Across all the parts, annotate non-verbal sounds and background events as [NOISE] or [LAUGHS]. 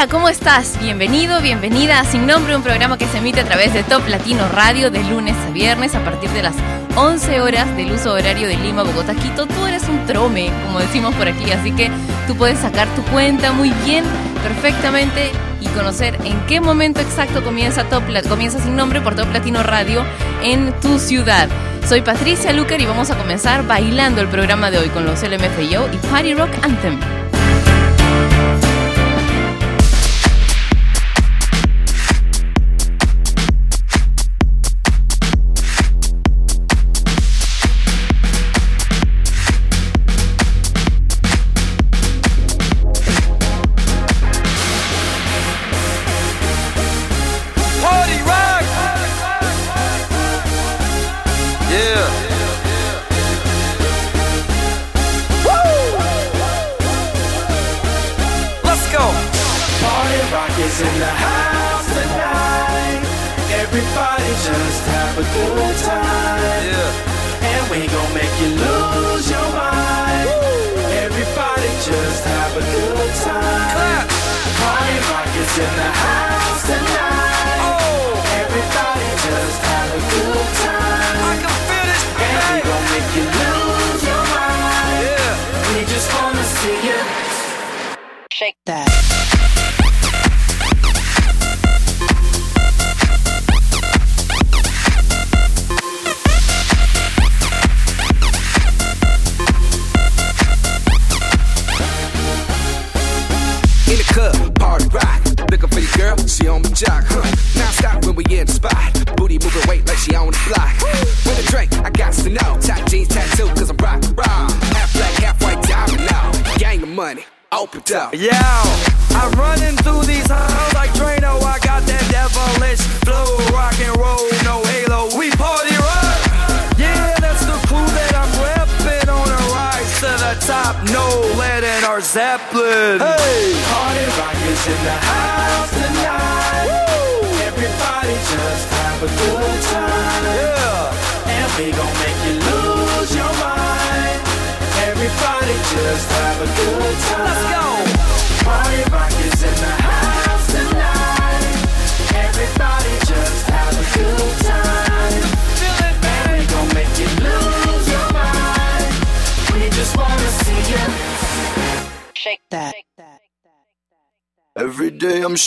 Hola, ¿cómo estás? Bienvenido, bienvenida a Sin Nombre, un programa que se emite a través de Top Latino Radio de lunes a viernes a partir de las 11 horas del uso horario de Lima, Bogotá, Quito. Tú eres un trome, como decimos por aquí, así que tú puedes sacar tu cuenta muy bien, perfectamente y conocer en qué momento exacto comienza Top comienza Sin Nombre por Top Latino Radio en tu ciudad. Soy Patricia Lucar y vamos a comenzar bailando el programa de hoy con los LMFAO y Party Rock Anthem.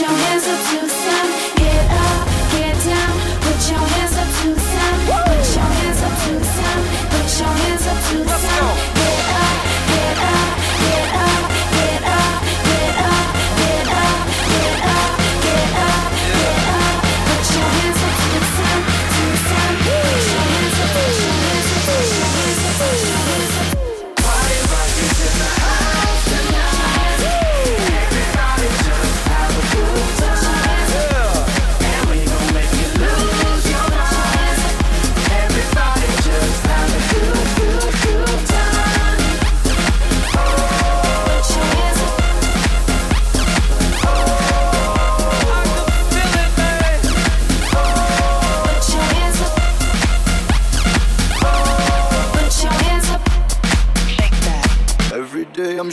Your hands up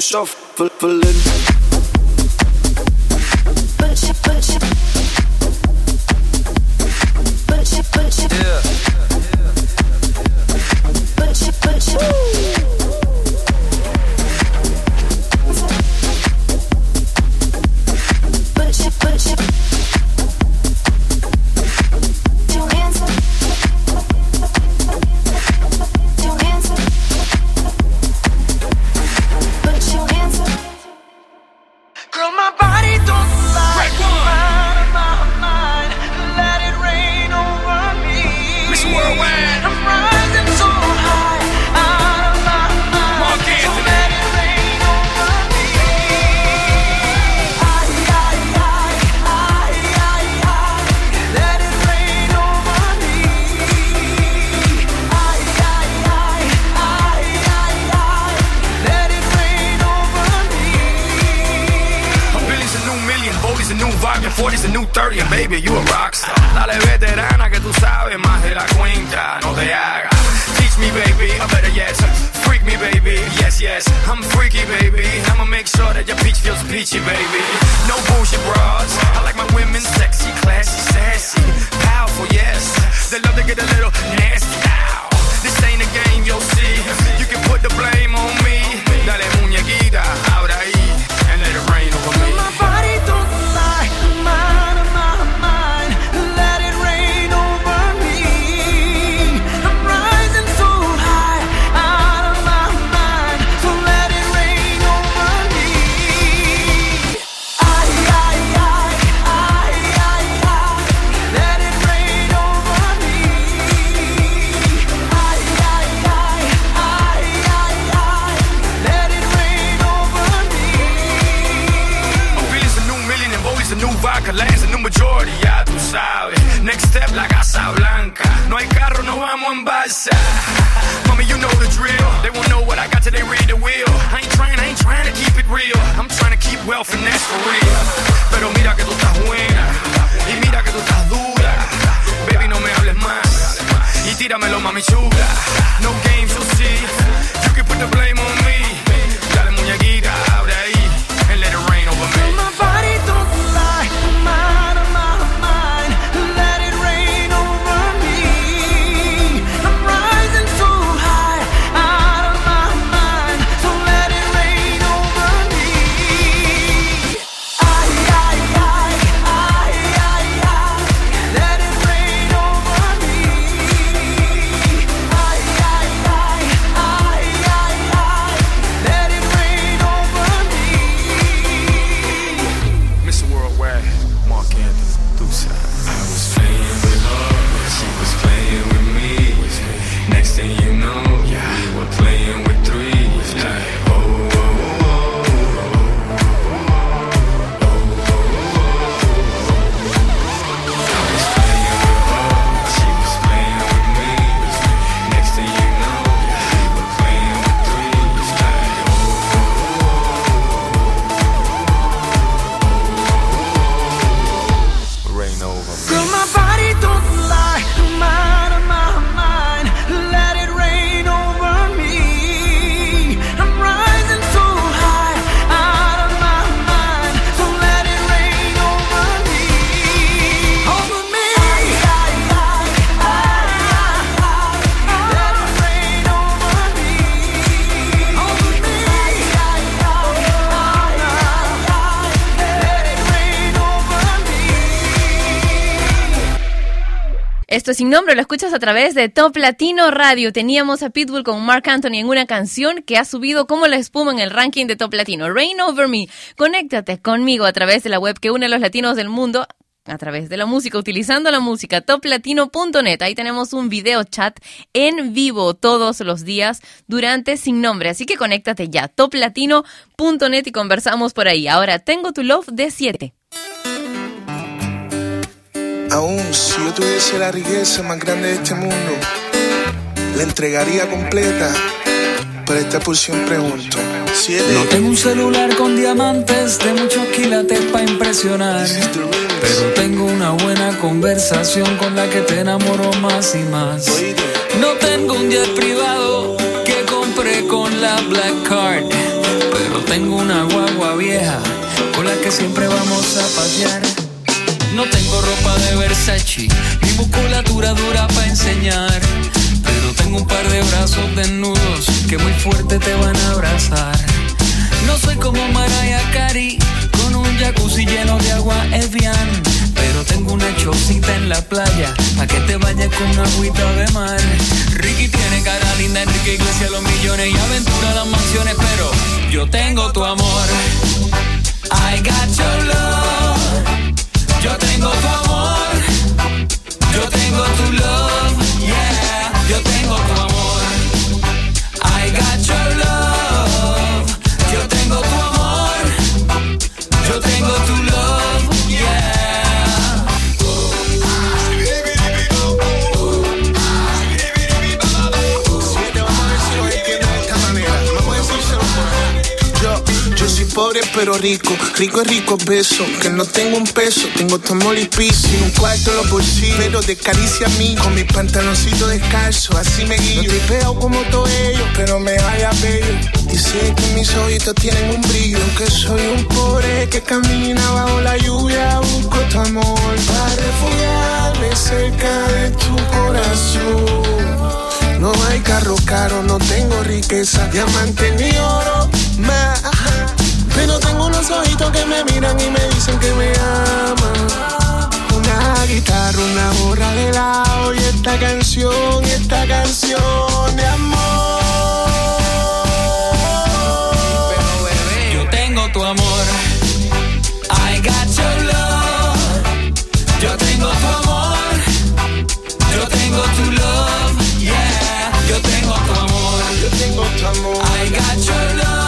shuffling. Sin nombre, lo escuchas a través de Top Latino Radio. Teníamos a Pitbull con Mark Anthony en una canción que ha subido como la espuma en el ranking de Top Latino. Rain Over Me. Conéctate conmigo a través de la web que une a los latinos del mundo a través de la música, utilizando la música toplatino.net. Ahí tenemos un video chat en vivo todos los días durante Sin Nombre. Así que conéctate ya, toplatino.net y conversamos por ahí. Ahora, tengo tu love de 7. Aún si yo tuviese la riqueza más grande de este mundo, la entregaría completa, pero esta porción pregunto. Siete. No tengo un celular con diamantes de muchos quilates para impresionar. Pero tengo una buena conversación con la que te enamoro más y más. No tengo un jet privado que compré con la Black Card. Pero tengo una guagua vieja con la que siempre vamos a pasear. No tengo ropa de Versace, mi musculatura dura para enseñar. Pero tengo un par de brazos desnudos que muy fuerte te van a abrazar. No soy como Mariah Carey, con un jacuzzi lleno de agua Evian. Pero tengo una chocita en la playa, pa' que te vayas con una agüita de mar. Ricky tiene cara linda, Enrique Iglesias los millones y aventura las mansiones, pero yo tengo tu amor. I got your love. Yo tengo tu amor, yo tengo tu love, yeah, yo tengo tu amor. I got your love, pobre pero rico. Rico es rico beso. Que no tengo un peso, tengo tu amor y un cuarto en los bolsillos, pero de caricia a mí. Con mis pantaloncitos descalzos, así me guío. No te veo como todo ello, pero me vaya bello. Dice que mis ojitos tienen un brillo. Que soy un pobre que camina bajo la lluvia. Busco tu amor para refugiarme cerca de tu corazón. No hay carro caro, no tengo riqueza, diamante ni oro más. Pero tengo unos ojitos que me miran y me dicen que me aman. Una guitarra, una borra de lado y esta canción, esta canción de amor. Yo tengo tu amor. I got your love. Yo tengo tu amor. Yo tengo tu love. Yeah. Yo tengo tu amor. Yo tengo tu amor. I got your love.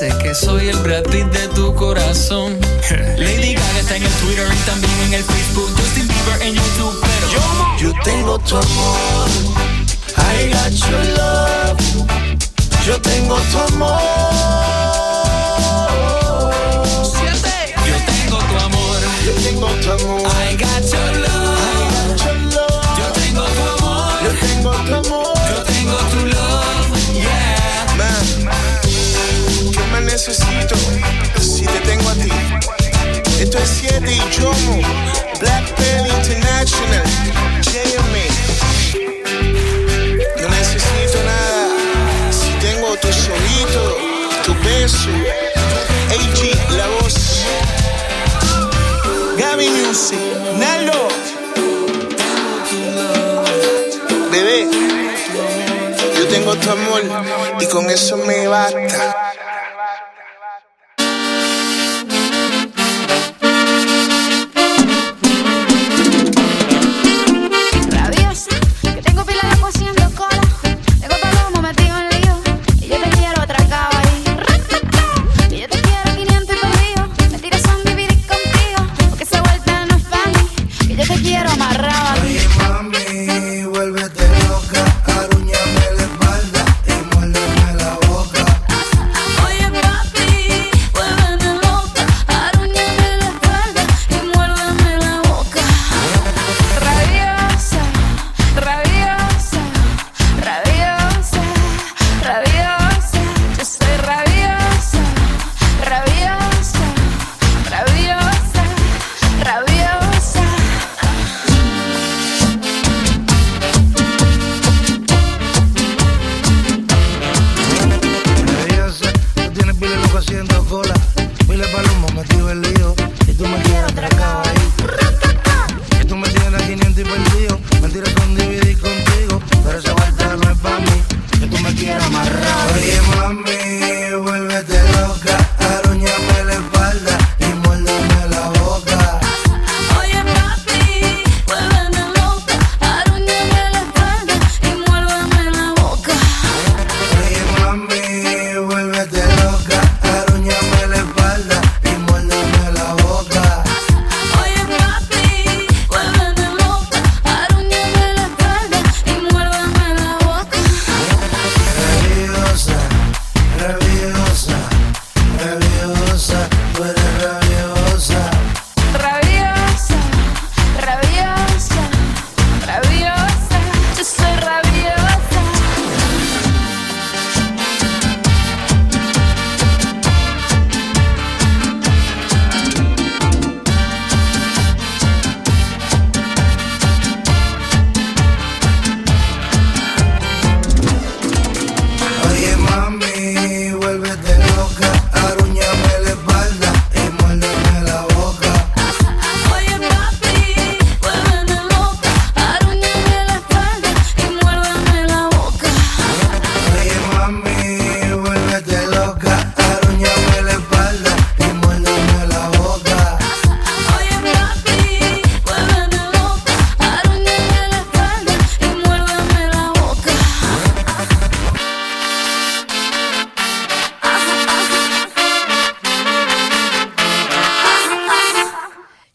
Dice que soy el Brad Pitt de tu corazón. [LAUGHS] Lady Gaga está en el Twitter y también en el Facebook, Justin Bieber en YouTube, pero Yo tengo tu amor. I got your love. Yo tengo tu amor. yo tengo tu amor. Yo tengo tu amor. Necesito si te tengo a ti? Esto es 7 y Jomo, Black Pearl International, JMA. No necesito nada si tengo tus ojitos, tu beso. AG, la voz. Gaby Music, Nalo. Bebé, yo tengo tu amor y con eso me basta.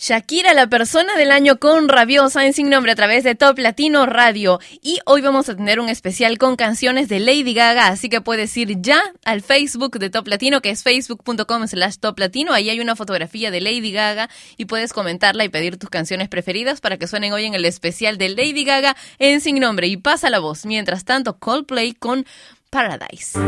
Shakira, la persona del año con Rabiosa en Sin Nombre a través de Top Latino Radio. Y hoy vamos a tener un especial con canciones de Lady Gaga, así que puedes ir ya al Facebook de Top Latino, que es facebook.com slash Top Latino. Ahí hay una fotografía de Lady Gaga y puedes comentarla y pedir tus canciones preferidas para que suenen hoy en el especial de Lady Gaga en Sin Nombre. Y pasa la voz. Mientras tanto, Coldplay con Paradise.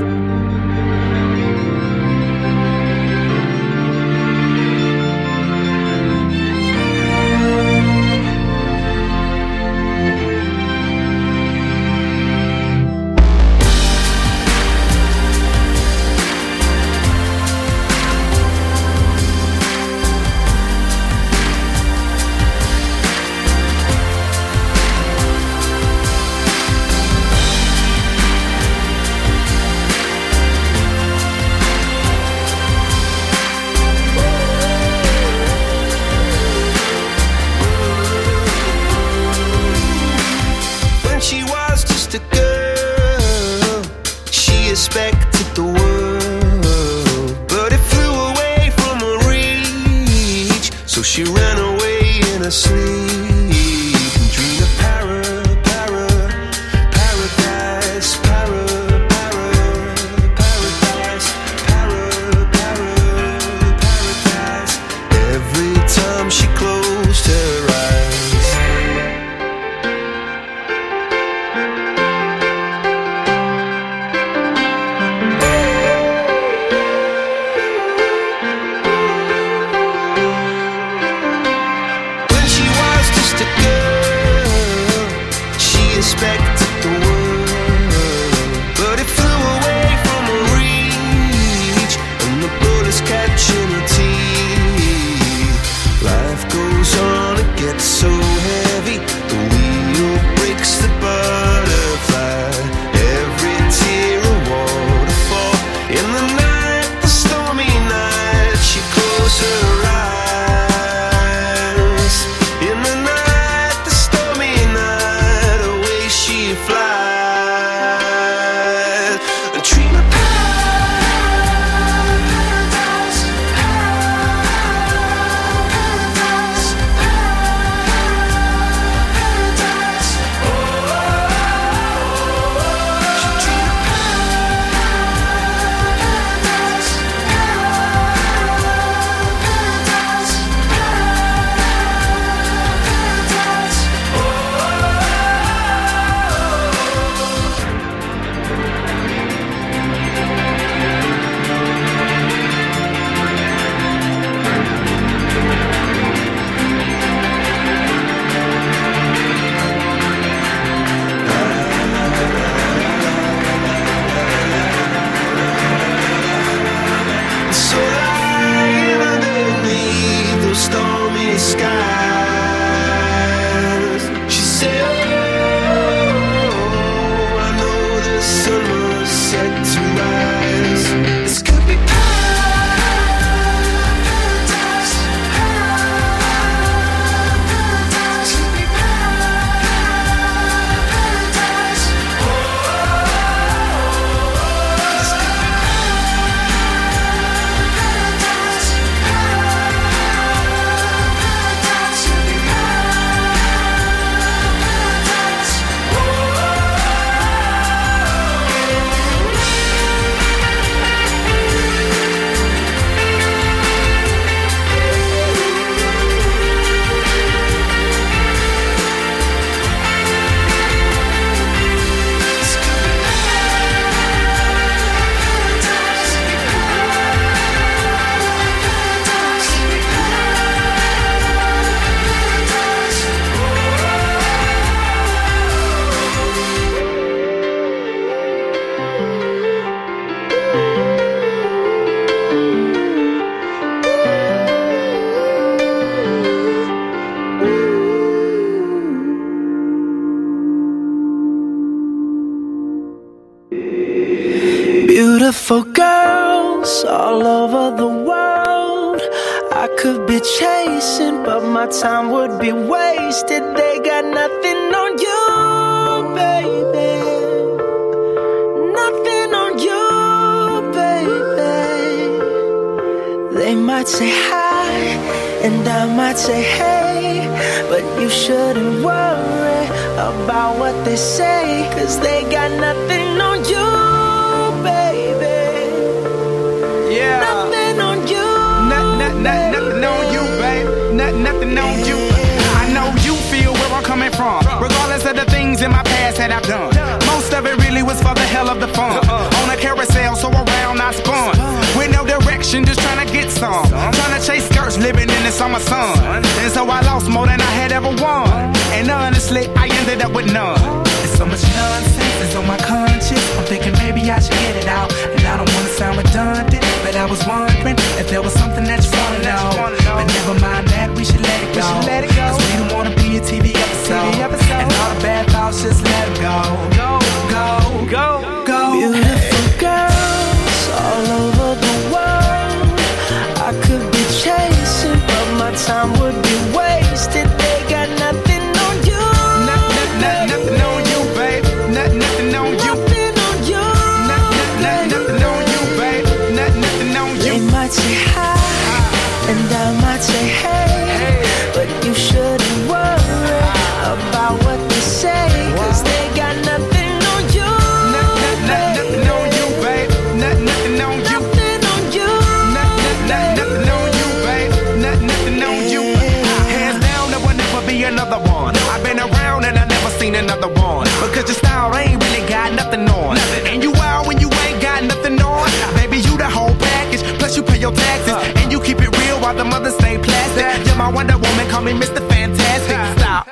My Wonder Woman, call me Mr. Fantastic. Stop.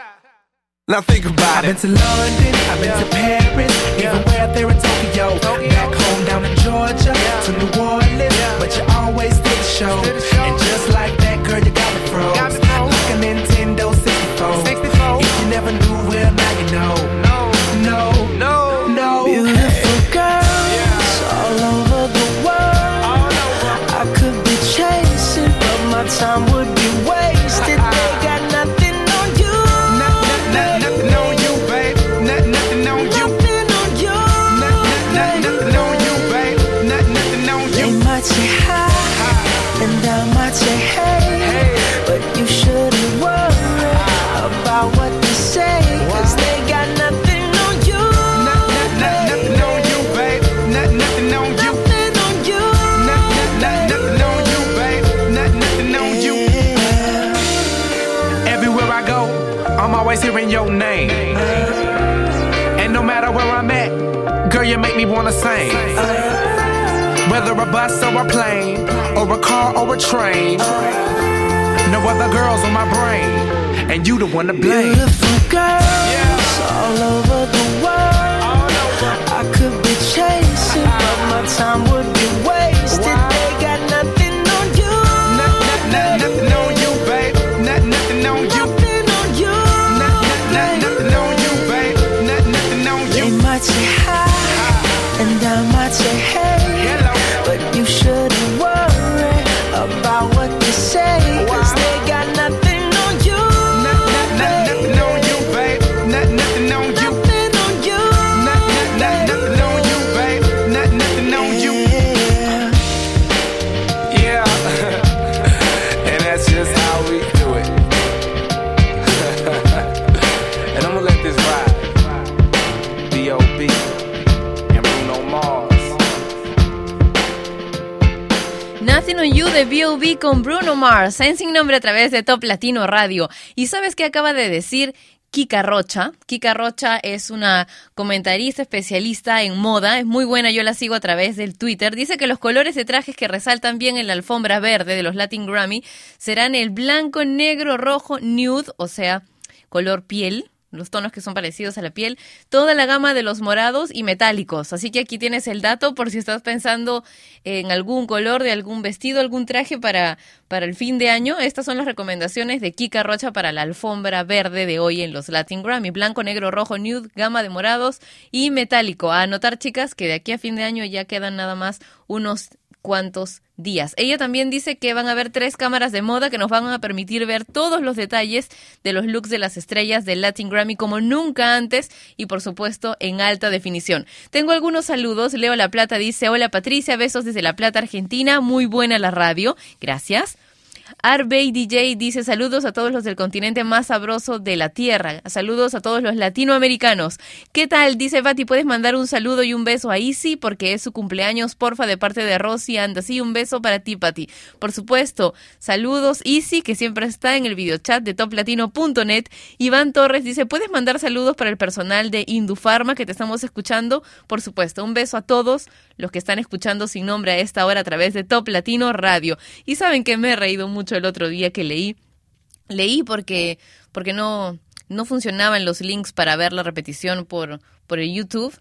Now think about it. I've been to London, I've been to Paris, even where there in Tokyo. Back home down in Georgia, to New Orleans, but you always did the show. And just like bus or a plane, or a car or a train. No other girls on my brain, and you the one to blame. Beautiful girls all over the world. I could be chasing, but my time would de B.O.B. con Bruno Mars, en Sin Nombre a través de Top Latino Radio. ¿Y sabes qué acaba de decir Kika Rocha? Kika Rocha es una comentarista especialista en moda, es muy buena, yo la sigo a través del Twitter. Dice que los colores de trajes que resaltan bien en la alfombra verde de los Latin Grammy serán el blanco, negro, rojo, nude, o sea, color piel, los tonos que son parecidos a la piel, toda la gama de los morados y metálicos. Así que aquí tienes el dato por si estás pensando en algún color de algún vestido, algún traje para, para el fin de año. Estas son las recomendaciones de Kika Rocha para la alfombra verde de hoy en los Latin Grammy. Blanco, negro, rojo, nude, gama de morados y metálico. A anotar, chicas, que de aquí a fin de año ya quedan nada más unos cuantos días. Ella también dice que van a haber tres cámaras de moda que nos van a permitir ver todos los detalles de los looks de las estrellas del Latin Grammy como nunca antes y por supuesto en alta definición. Tengo algunos saludos. Leo La Plata dice, hola Patricia, besos desde La Plata, Argentina. Muy buena la radio. Gracias. Arbey DJ dice saludos a todos los del continente más sabroso de la tierra. Saludos a todos los latinoamericanos. ¿Qué tal? Dice Pati, ¿puedes mandar un saludo y un beso a Isi? Porque es su cumpleaños, porfa, de parte de Rosy. Anda, sí, un beso para ti, Pati. Por supuesto, saludos Isi, que siempre está en el videochat de toplatino.net. Iván Torres dice, ¿puedes mandar saludos para el personal de Indufarma que te estamos escuchando? Por supuesto, un beso a todos los que están escuchando sin nombre a esta hora a través de Top Latino Radio. Y saben que me he reído mucho el otro día que leí. Leí porque, porque no, no funcionaban los links para ver la repetición por, por el YouTube.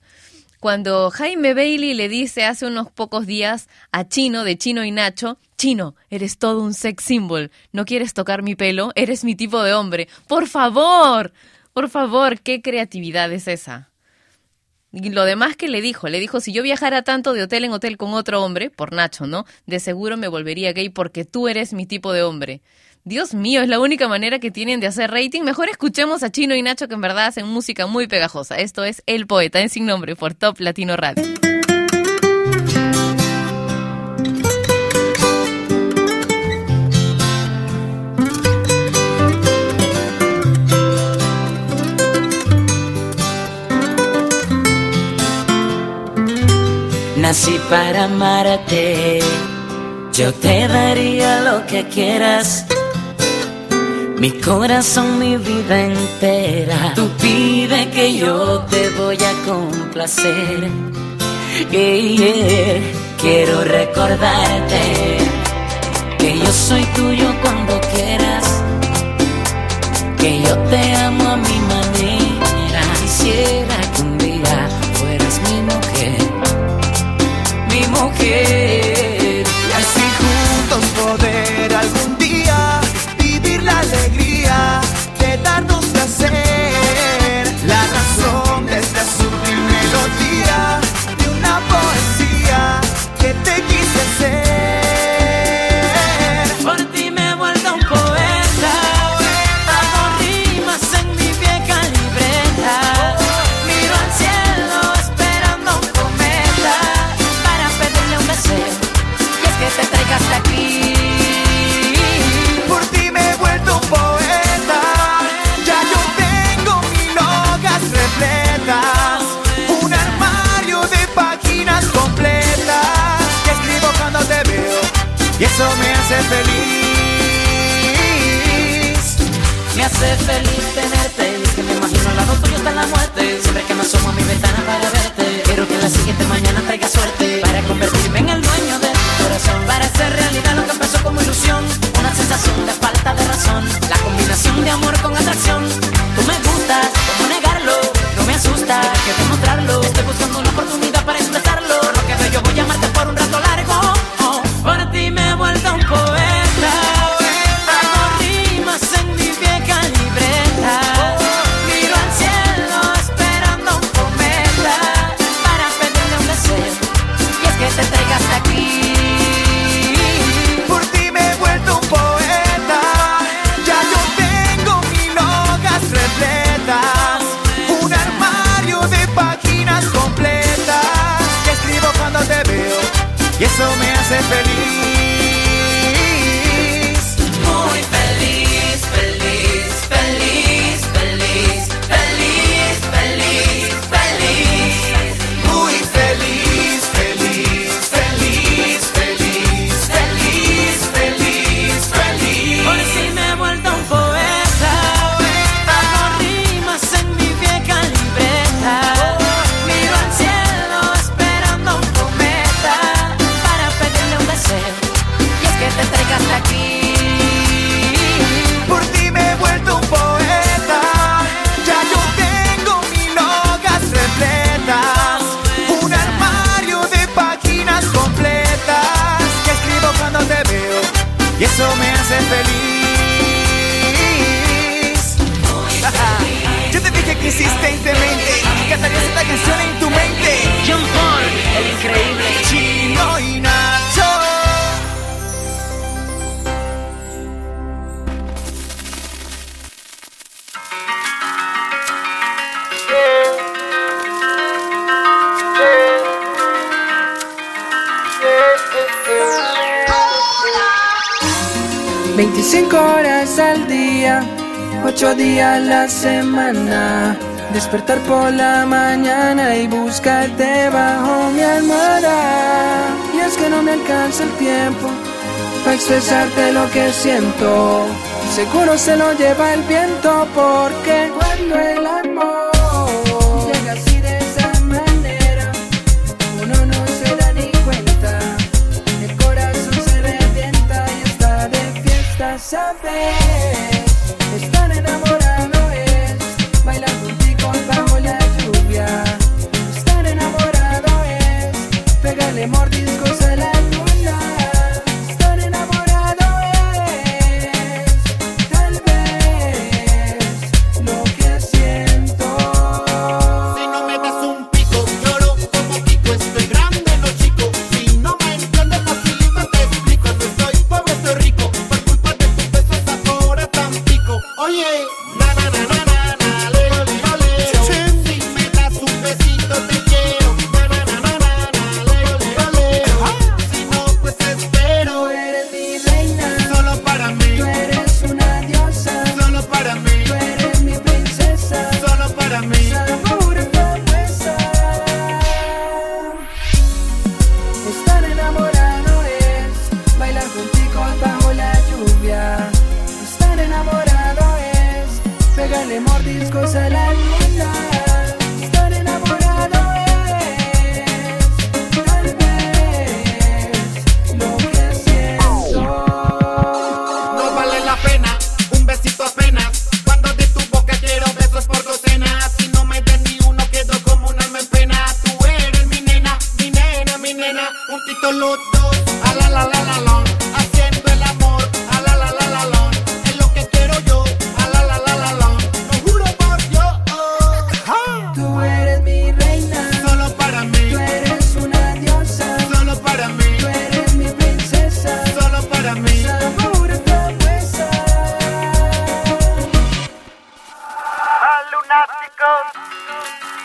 Cuando Jaime Bailey le dice hace unos pocos días a Chino, de Chino y Nacho, Chino, eres todo un sex symbol. ¿No quieres tocar mi pelo? Eres mi tipo de hombre. Por favor, por favor, ¿qué creatividad es esa? Y lo demás que le dijo, le dijo, si yo viajara tanto de hotel en hotel con otro hombre, por Nacho, ¿no? De seguro me volvería gay porque tú eres mi tipo de hombre. Dios mío, es la única manera que tienen de hacer rating. Mejor escuchemos a Chino y Nacho que en verdad hacen música muy pegajosa. Esto es El Poeta en Sin Nombre por Top Latino Radio. Nací para amarte, yo te daría lo que quieras. Mi corazón, mi vida entera. Tú pide que yo te voy a complacer. Yeah. Quiero recordarte que yo soy tuyo cuando quieras. Que yo te amo a mi manera. yeah. Eso me hace feliz. Me hace feliz tenerte. Que me imagino al lado tuyo está la muerte. Siempre que me asomo a mi ventana para verte Quiero que la siguiente mañana traiga suerte. Para convertirme en el dueño de tu corazón. Para hacer realidad lo que empezó como ilusión. Una sensación de falta de razón. La combinación de amor con atracción. Tú me gustas, ¿cómo negarlo? No me asusta, que demostrarlo. Estoy buscando una oportunidad para expresarlo. Lo que veo yo voy a amarte feliz. Semana. Despertar por la mañana y buscarte bajo mi almohada. Y es que no me alcanza el tiempo para expresarte lo que siento. Seguro se lo lleva el viento porque cuando el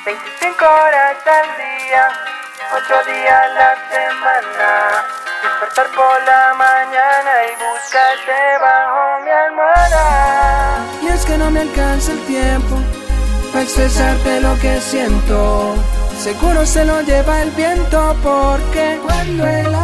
25 horas al día, 8 días la semana. Despertar por la mañana y buscarte bajo mi almohada. Y es que no me alcanza el tiempo para expresarte lo que siento. Seguro se lo lleva el viento porque cuando el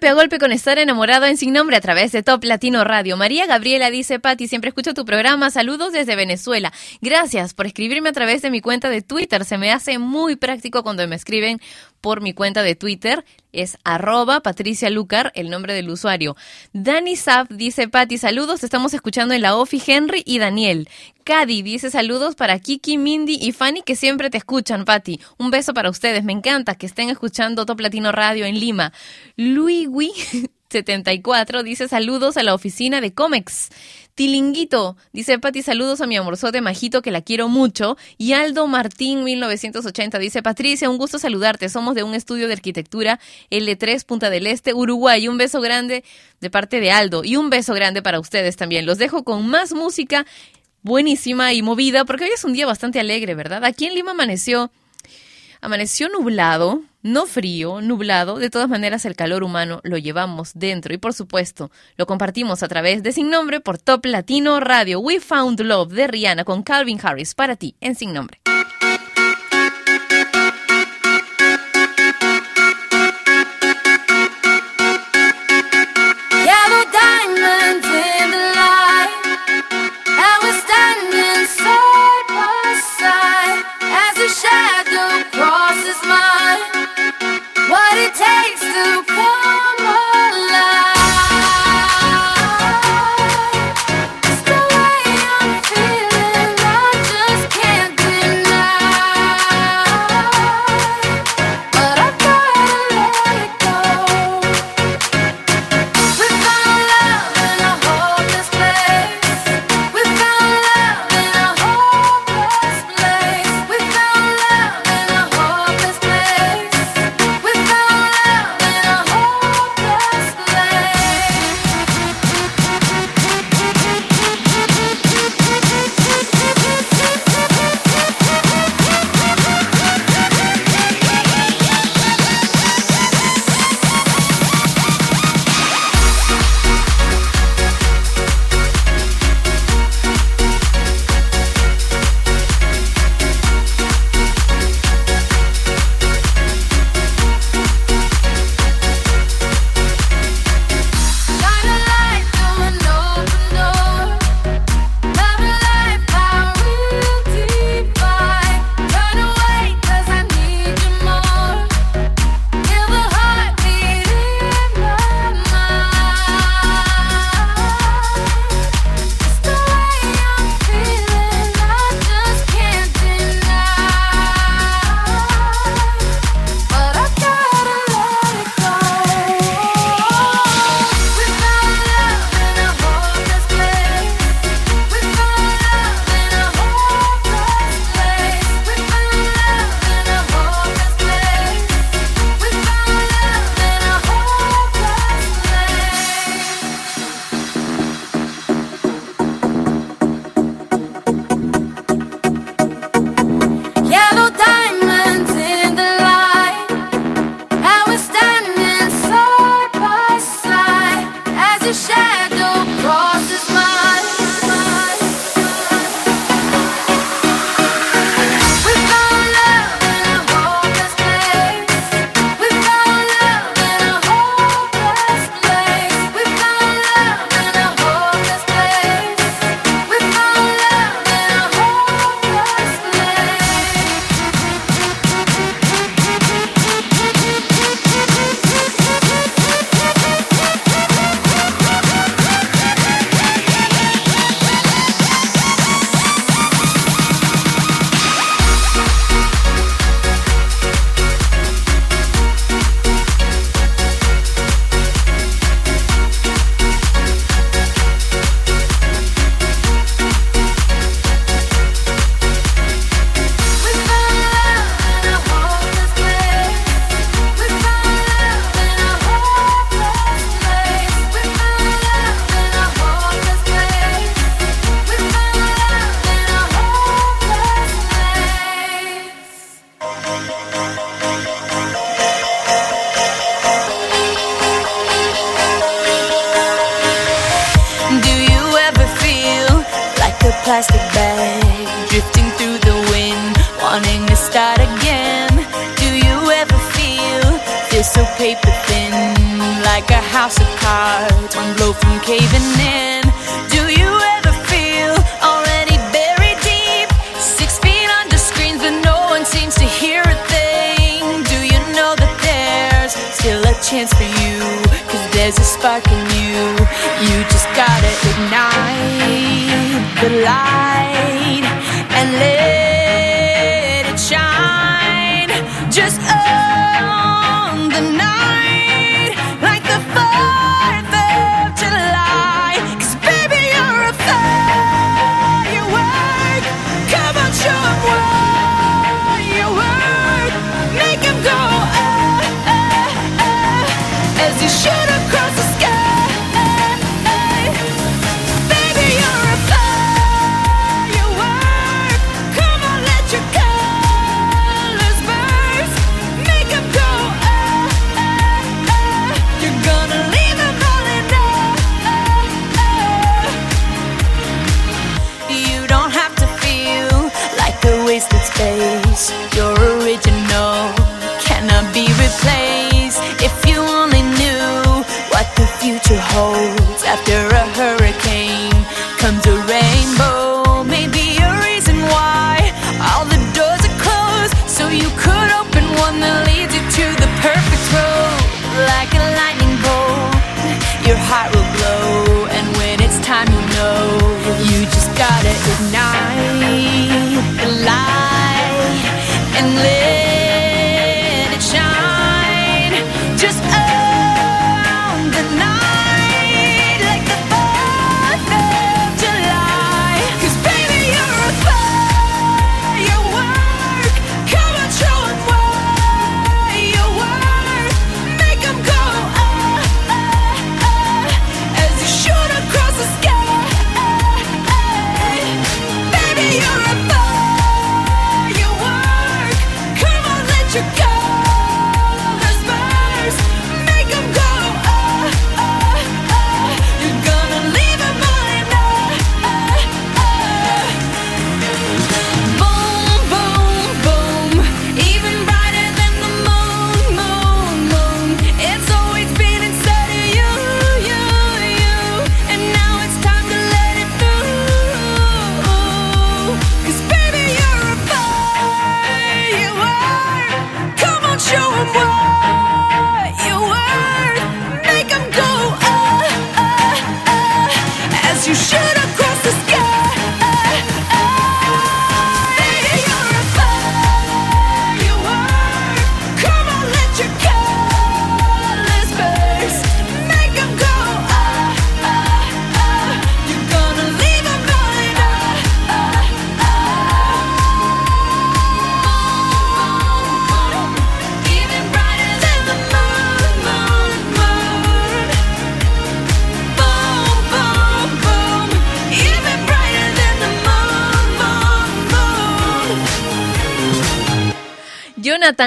Golpe a golpe con estar enamorado en Sin Nombre a través de Top Latino Radio. María Gabriela dice, Patti, siempre escucho tu programa. Saludos desde Venezuela. Gracias por escribirme a través de mi cuenta de Twitter. Se me hace muy práctico cuando me escriben por mi cuenta de Twitter. Es arroba Patricia Lucar, el nombre del usuario. Dani Saf dice, Patti, saludos. Estamos escuchando en la OFI Henry y Daniel. Cady dice saludos para Kiki, Mindy y Fanny que siempre te escuchan, Patti. Un beso para ustedes. Me encanta que estén escuchando Top Latino Radio en Lima. Luigui 74 [LAUGHS] dice saludos a la oficina de Comex. Tilinguito dice Pati saludos a mi amorzote majito que la quiero mucho. Y Aldo Martín 1980 dice Patricia, un gusto saludarte. Somos de un estudio de arquitectura L3 Punta del Este, Uruguay. Un beso grande de parte de Aldo y un beso grande para ustedes también. Los dejo con más música buenísima y movida porque hoy es un día bastante alegre, ¿verdad? Aquí en Lima amaneció Amaneció nublado, no frío, nublado. De todas maneras, el calor humano lo llevamos dentro y, por supuesto, lo compartimos a través de Sin Nombre por Top Latino Radio. We Found Love de Rihanna con Calvin Harris para ti en Sin Nombre.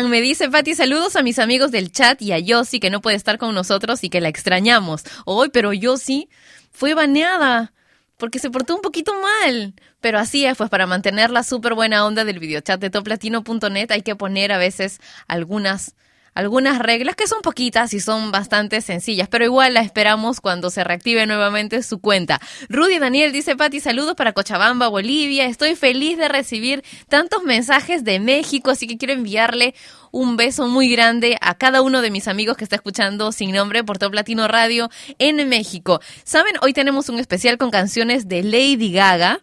Me dice, Pati, saludos a mis amigos del chat y a Yossi que no puede estar con nosotros y que la extrañamos. Hoy, pero Yossi fue baneada porque se portó un poquito mal. Pero así es, pues para mantener la súper buena onda del videochat de toplatino.net hay que poner a veces algunas algunas reglas que son poquitas y son bastante sencillas, pero igual la esperamos cuando se reactive nuevamente su cuenta. Rudy Daniel dice, Pati, saludos para Cochabamba, Bolivia. Estoy feliz de recibir tantos mensajes de México, así que quiero enviarle un beso muy grande a cada uno de mis amigos que está escuchando sin nombre por Top Latino Radio en México. Saben, hoy tenemos un especial con canciones de Lady Gaga.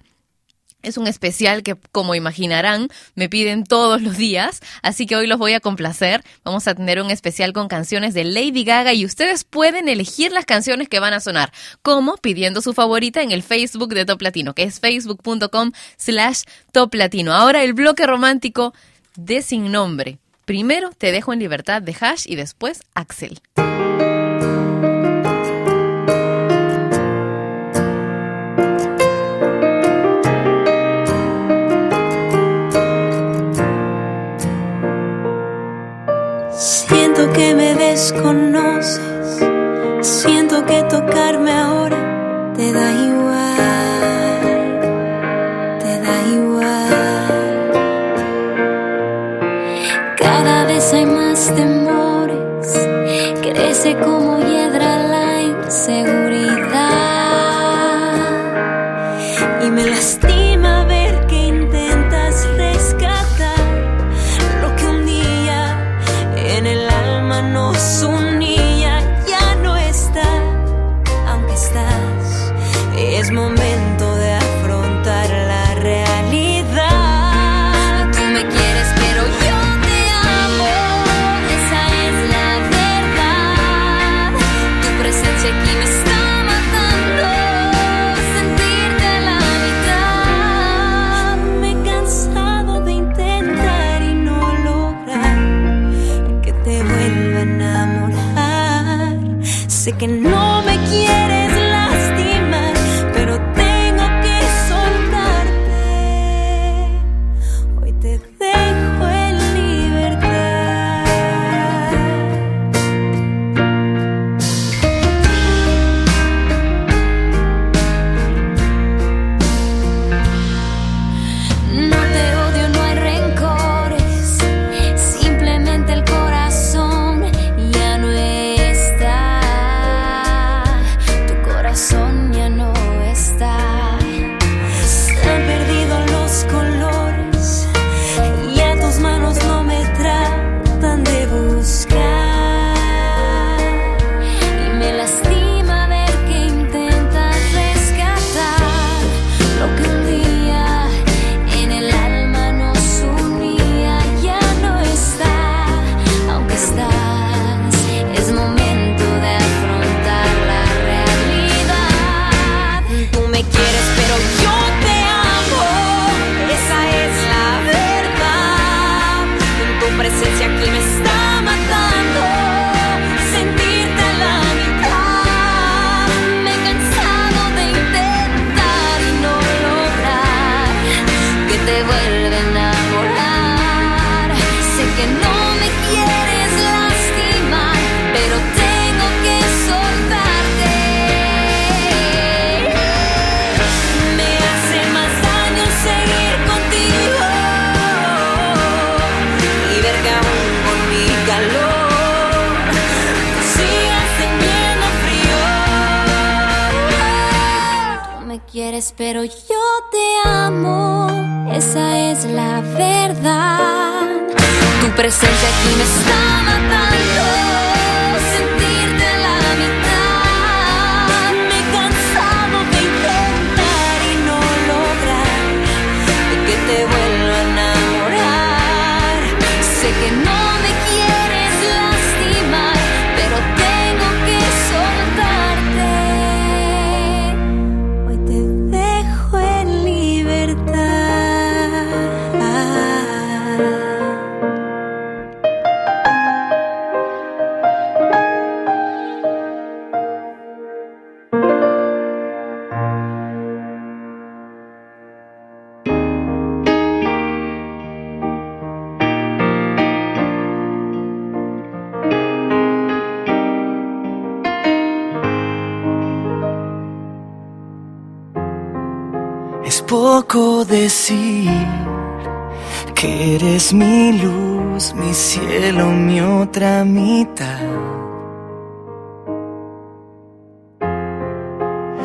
Es un especial que, como imaginarán, me piden todos los días, así que hoy los voy a complacer. Vamos a tener un especial con canciones de Lady Gaga y ustedes pueden elegir las canciones que van a sonar, como pidiendo su favorita en el Facebook de Top Latino, que es facebook.com slash Top Latino. Ahora el bloque romántico de Sin Nombre. Primero Te dejo en libertad de Hash y después Axel. Siento que me desconoces, siento que tocarme ahora te da igual, te da igual. Cada vez hay más temores, crece como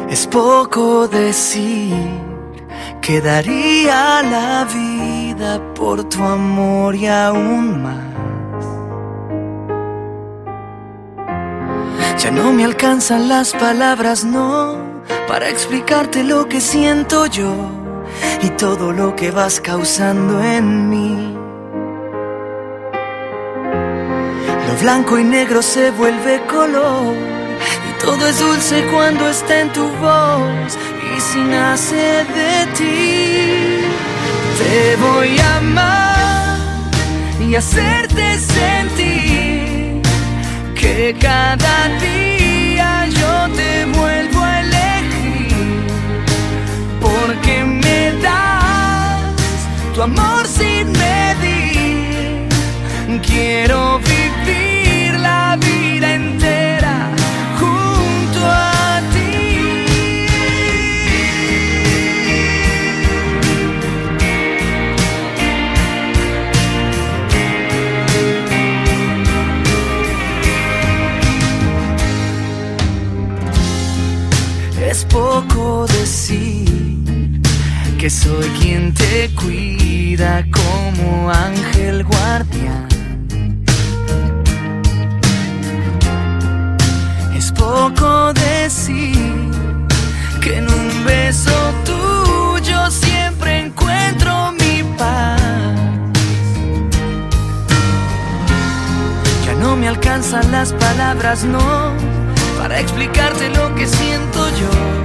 Es poco decir que daría la vida por tu amor y aún más. Ya no me alcanzan las palabras, no, para explicarte lo que siento yo y todo lo que vas causando en mí. Blanco y negro se vuelve color. Y todo es dulce cuando está en tu voz. Y si nace de ti, te voy a amar y hacerte sentir que cada día yo te vuelvo a elegir. Porque me das tu amor sin medir. Quiero poco decir que soy quien te cuida como ángel guardián. Es poco decir que en un beso tuyo siempre encuentro mi paz. Ya no me alcanzan las palabras, no, para explicarte lo que siento yo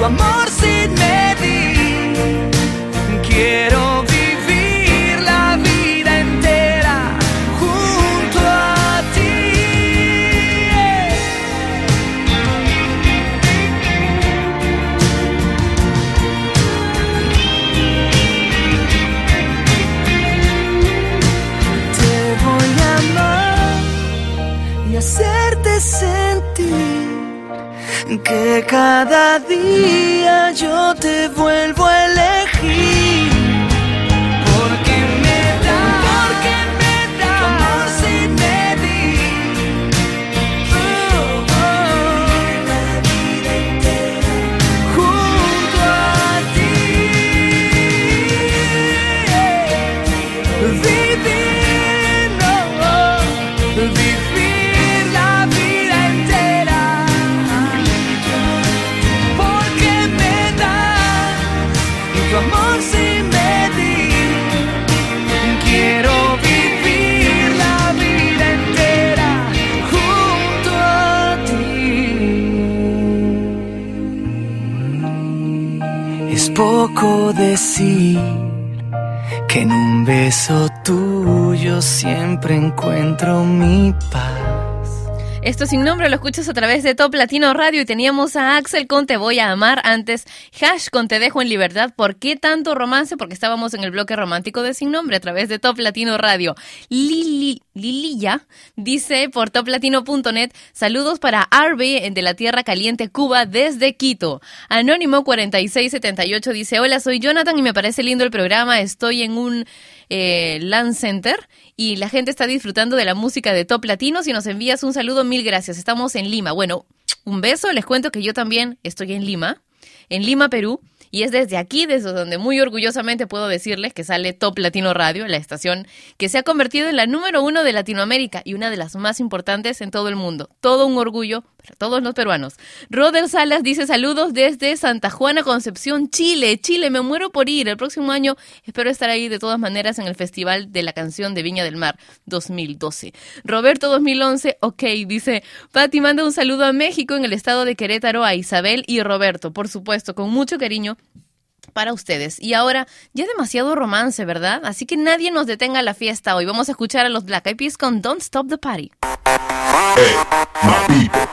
tu amor cada día yo te vuelvo a elegir. Decir que en un beso tuyo siempre encuentro mi paz. Esto sin nombre lo escuchas a través de Top Latino Radio y teníamos a Axel con Te voy a amar antes, Hash con Te dejo en libertad. ¿Por qué tanto romance? Porque estábamos en el bloque romántico de sin nombre a través de Top Latino Radio. Lili, Lililla dice por toplatino.net, saludos para Arby de la Tierra Caliente, Cuba, desde Quito. Anónimo 4678 dice, hola, soy Jonathan y me parece lindo el programa, estoy en un eh, Land Center y la gente está disfrutando de la música de Top Latino. Si nos envías un saludo, mil gracias. Estamos en Lima. Bueno, un beso. Les cuento que yo también estoy en Lima, en Lima, Perú. Y es desde aquí, desde donde muy orgullosamente puedo decirles que sale Top Latino Radio, la estación que se ha convertido en la número uno de Latinoamérica y una de las más importantes en todo el mundo. Todo un orgullo para todos los peruanos. Roder Salas dice saludos desde Santa Juana, Concepción, Chile. Chile, me muero por ir. El próximo año espero estar ahí de todas maneras en el Festival de la Canción de Viña del Mar 2012. Roberto 2011, ok, dice, Pati manda un saludo a México en el estado de Querétaro a Isabel y Roberto, por supuesto, con mucho cariño para ustedes. Y ahora, ya demasiado romance, ¿verdad? Así que nadie nos detenga la fiesta hoy. Vamos a escuchar a los Black Eyed Peas con Don't Stop the Party. Hey, my people.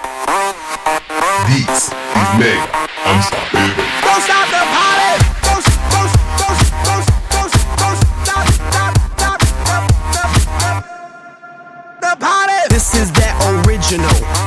This is mega unstoppable. Don't stop the party. Don't, don't, don't, don't, don't, don't stop, stop, stop, stop, stop, stop. The party. This is that original.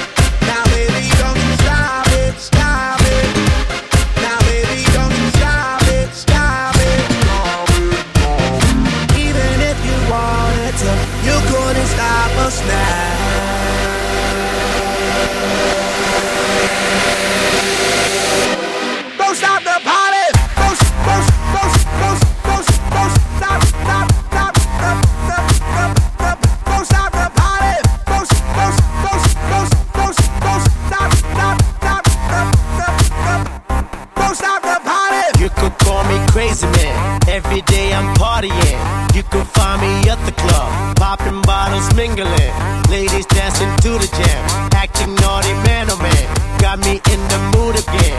Don't stop the party. Don't, don't. could call me crazy man. Every day I'm partying. You can find me at the club, popping bottles, mingling. Ladies dancing to the jam, acting naughty man, oh man. Got me in the mood again.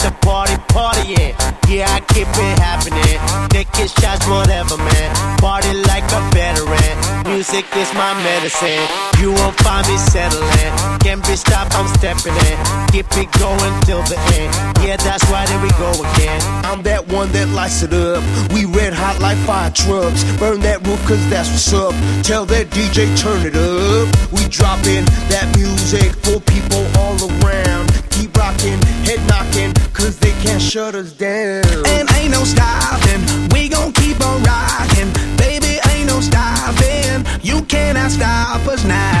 The party, party, yeah. Yeah, I keep it happening. Taking shots, whatever, man. Party like a veteran. Music is my medicine. You won't find me settling. Can't be stopped, I'm stepping in. Keep it going till the end. Yeah, that's why there we go again. I'm that one that lights it up. We red hot like fire trucks. Burn that roof, cause that's what's up. Tell that DJ, turn it up. We dropping that music for people all around keep rocking, head knocking, cause they can't shut us down. And ain't no stopping, we gon' keep on rocking. Baby, ain't no stopping, you cannot stop us now.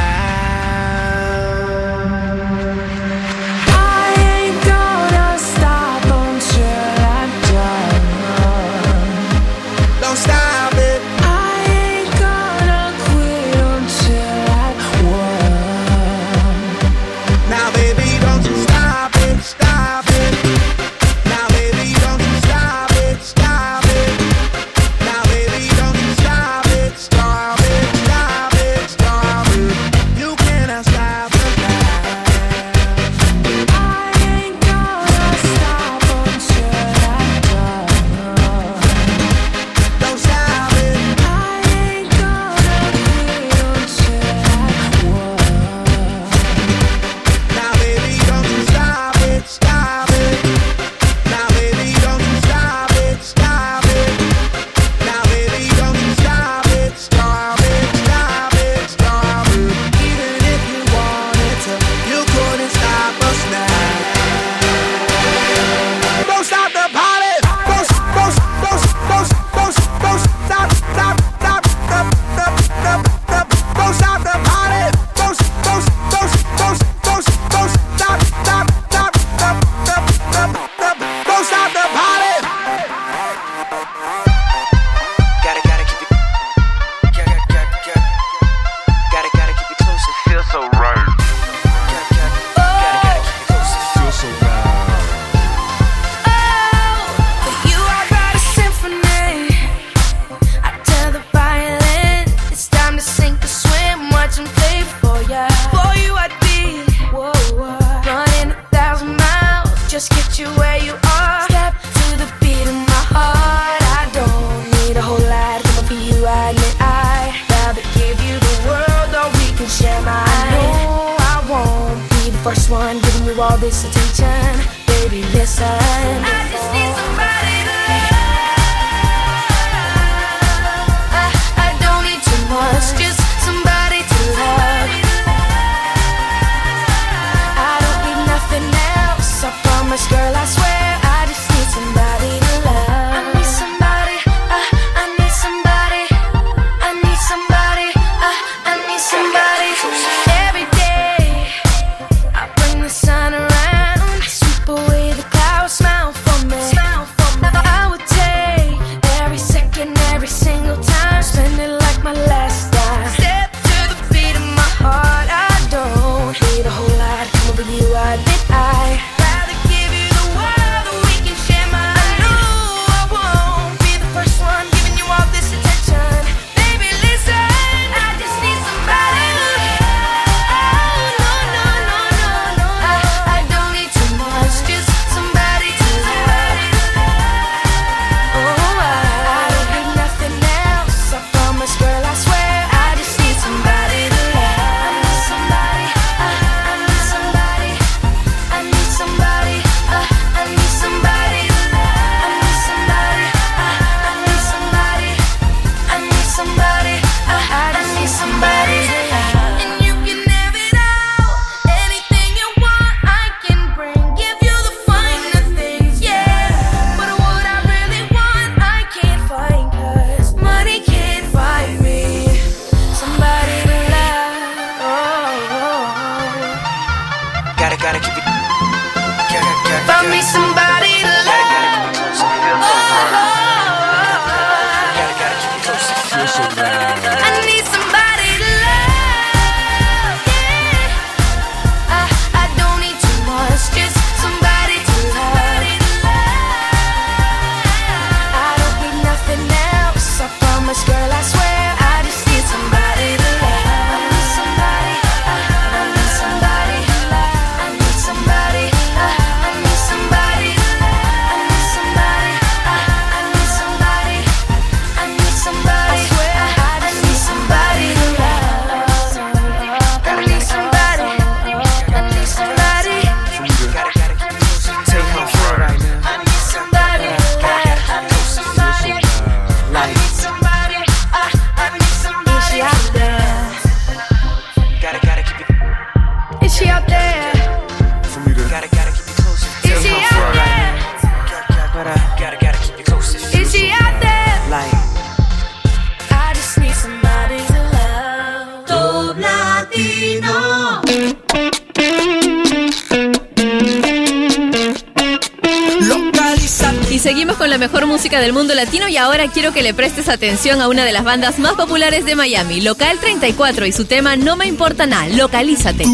Latino y ahora quiero que le prestes atención a una de las bandas más populares de Miami, Local 34 y su tema No me importa nada, localízate.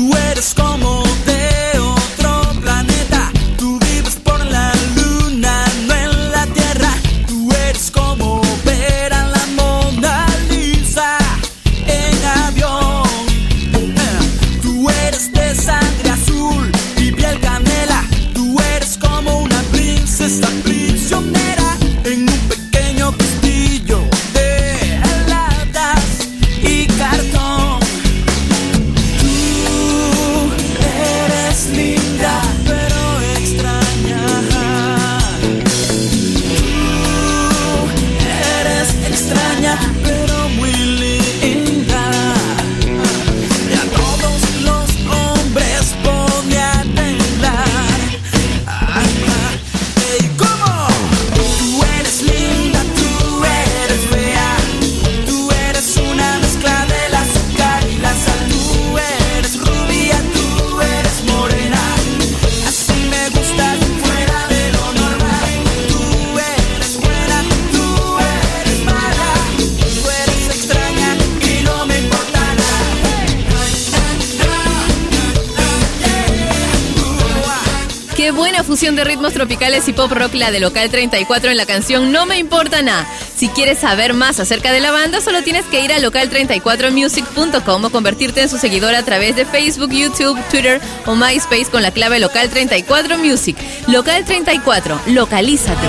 Tropicales y pop rock la de Local 34 en la canción No me importa nada. Si quieres saber más acerca de la banda, solo tienes que ir a local34music.com o convertirte en su seguidor a través de Facebook, YouTube, Twitter o MySpace con la clave Local 34 Music. Local 34, localízate.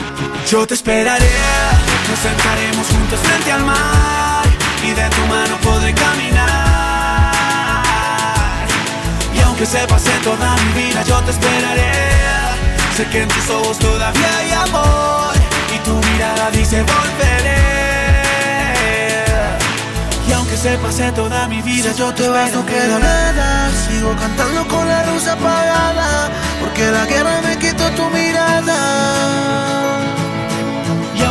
Yo te esperaré, nos sentaremos juntos frente al mar y de tu mano podré caminar. Y aunque se pase toda mi vida, yo te esperaré. Sé que en tus ojos todavía hay amor y tu mirada dice volveré. Y aunque se pase toda mi vida, yo te vas, no queda nada. Sigo cantando con la luz apagada Porque la guerra me quitó tu mirada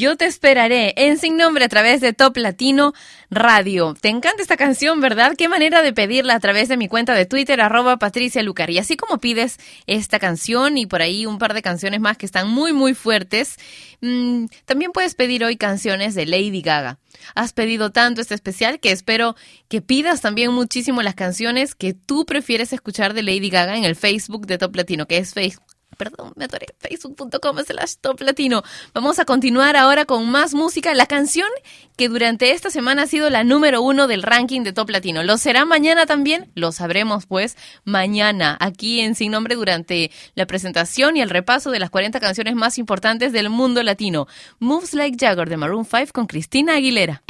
Yo te esperaré en Sin Nombre a través de Top Latino Radio. Te encanta esta canción, ¿verdad? Qué manera de pedirla a través de mi cuenta de Twitter, arroba Patricia Lucar. Y así como pides esta canción y por ahí un par de canciones más que están muy, muy fuertes, mm, también puedes pedir hoy canciones de Lady Gaga. Has pedido tanto este especial que espero que pidas también muchísimo las canciones que tú prefieres escuchar de Lady Gaga en el Facebook de Top Latino, que es Facebook perdón, me atoré. Facebook.com slash top latino. Vamos a continuar ahora con más música. La canción que durante esta semana ha sido la número uno del ranking de top latino. ¿Lo será mañana también? Lo sabremos pues mañana aquí en Sin Nombre durante la presentación y el repaso de las 40 canciones más importantes del mundo latino. Moves Like Jagger de Maroon 5 con Cristina Aguilera.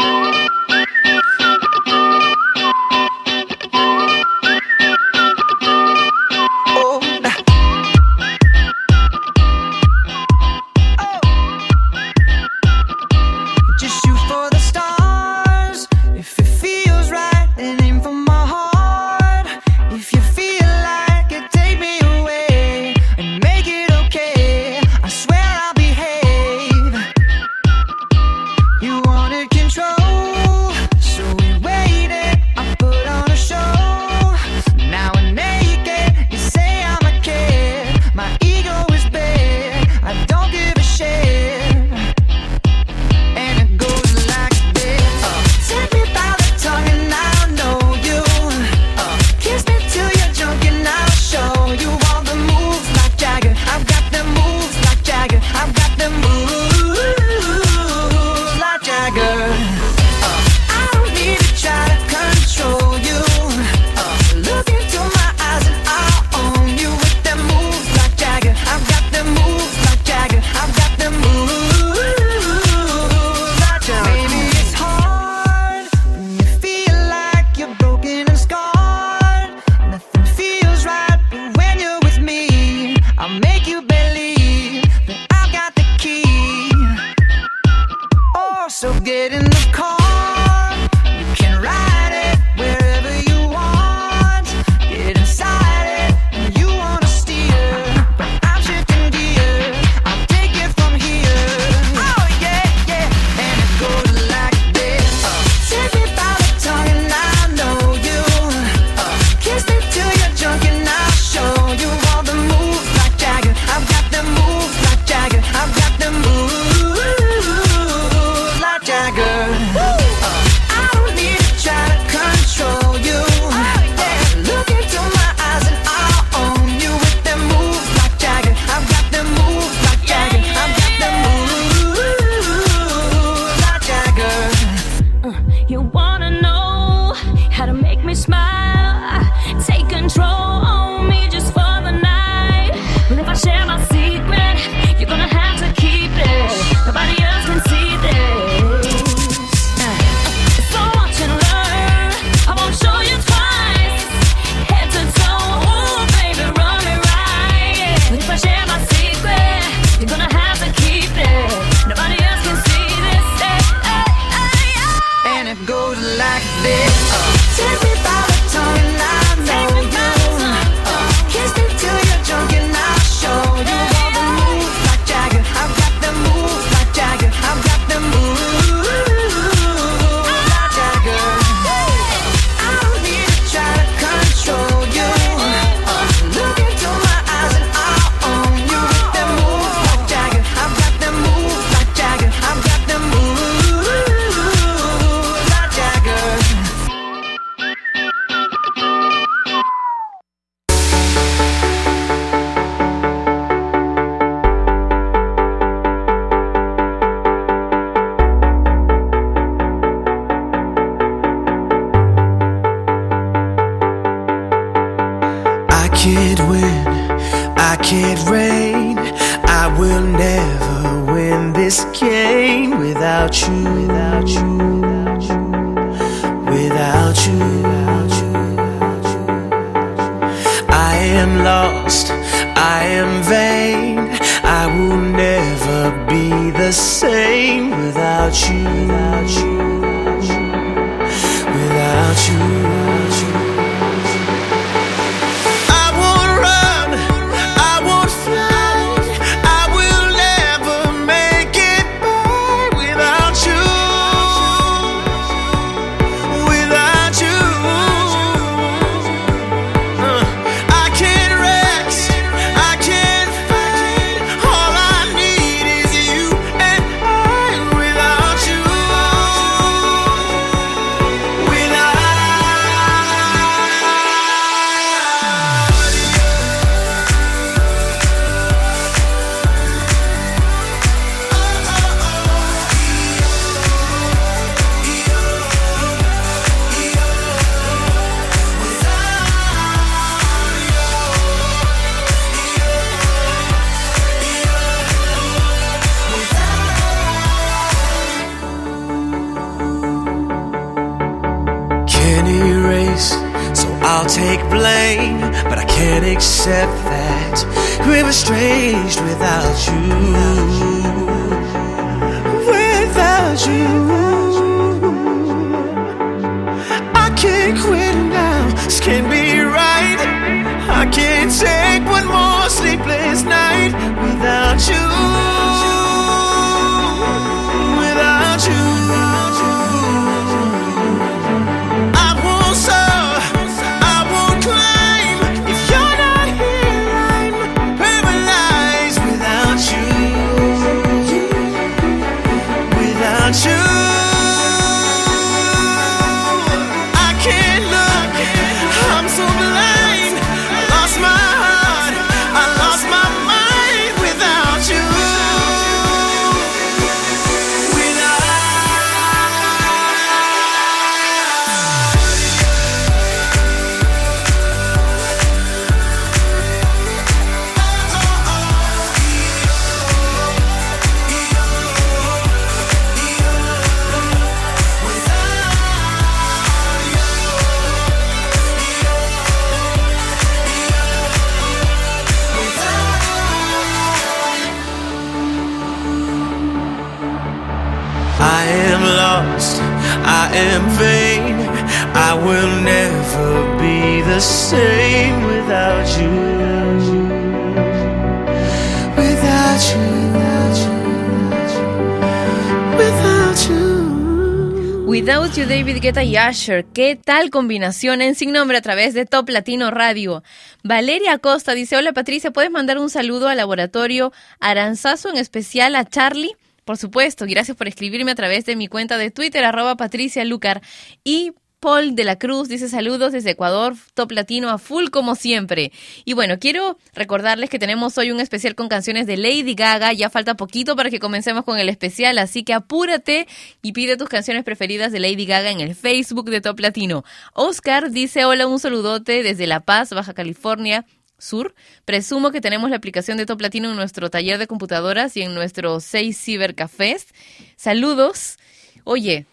Y Usher. ¿Qué tal combinación en Sin Nombre a través de Top Latino Radio? Valeria Acosta dice, hola Patricia, ¿puedes mandar un saludo al laboratorio Aranzazo, en especial a Charlie? Por supuesto, gracias por escribirme a través de mi cuenta de Twitter, arroba Patricia Lucar. Y Paul de la Cruz dice saludos desde Ecuador, top latino a full como siempre. Y bueno, quiero recordarles que tenemos hoy un especial con canciones de Lady Gaga. Ya falta poquito para que comencemos con el especial, así que apúrate y pide tus canciones preferidas de Lady Gaga en el Facebook de Top Latino. Oscar dice hola, un saludote desde La Paz, Baja California. Sur. Presumo que tenemos la aplicación de Top Latino en nuestro taller de computadoras y en nuestros seis cibercafés. Saludos. Oye,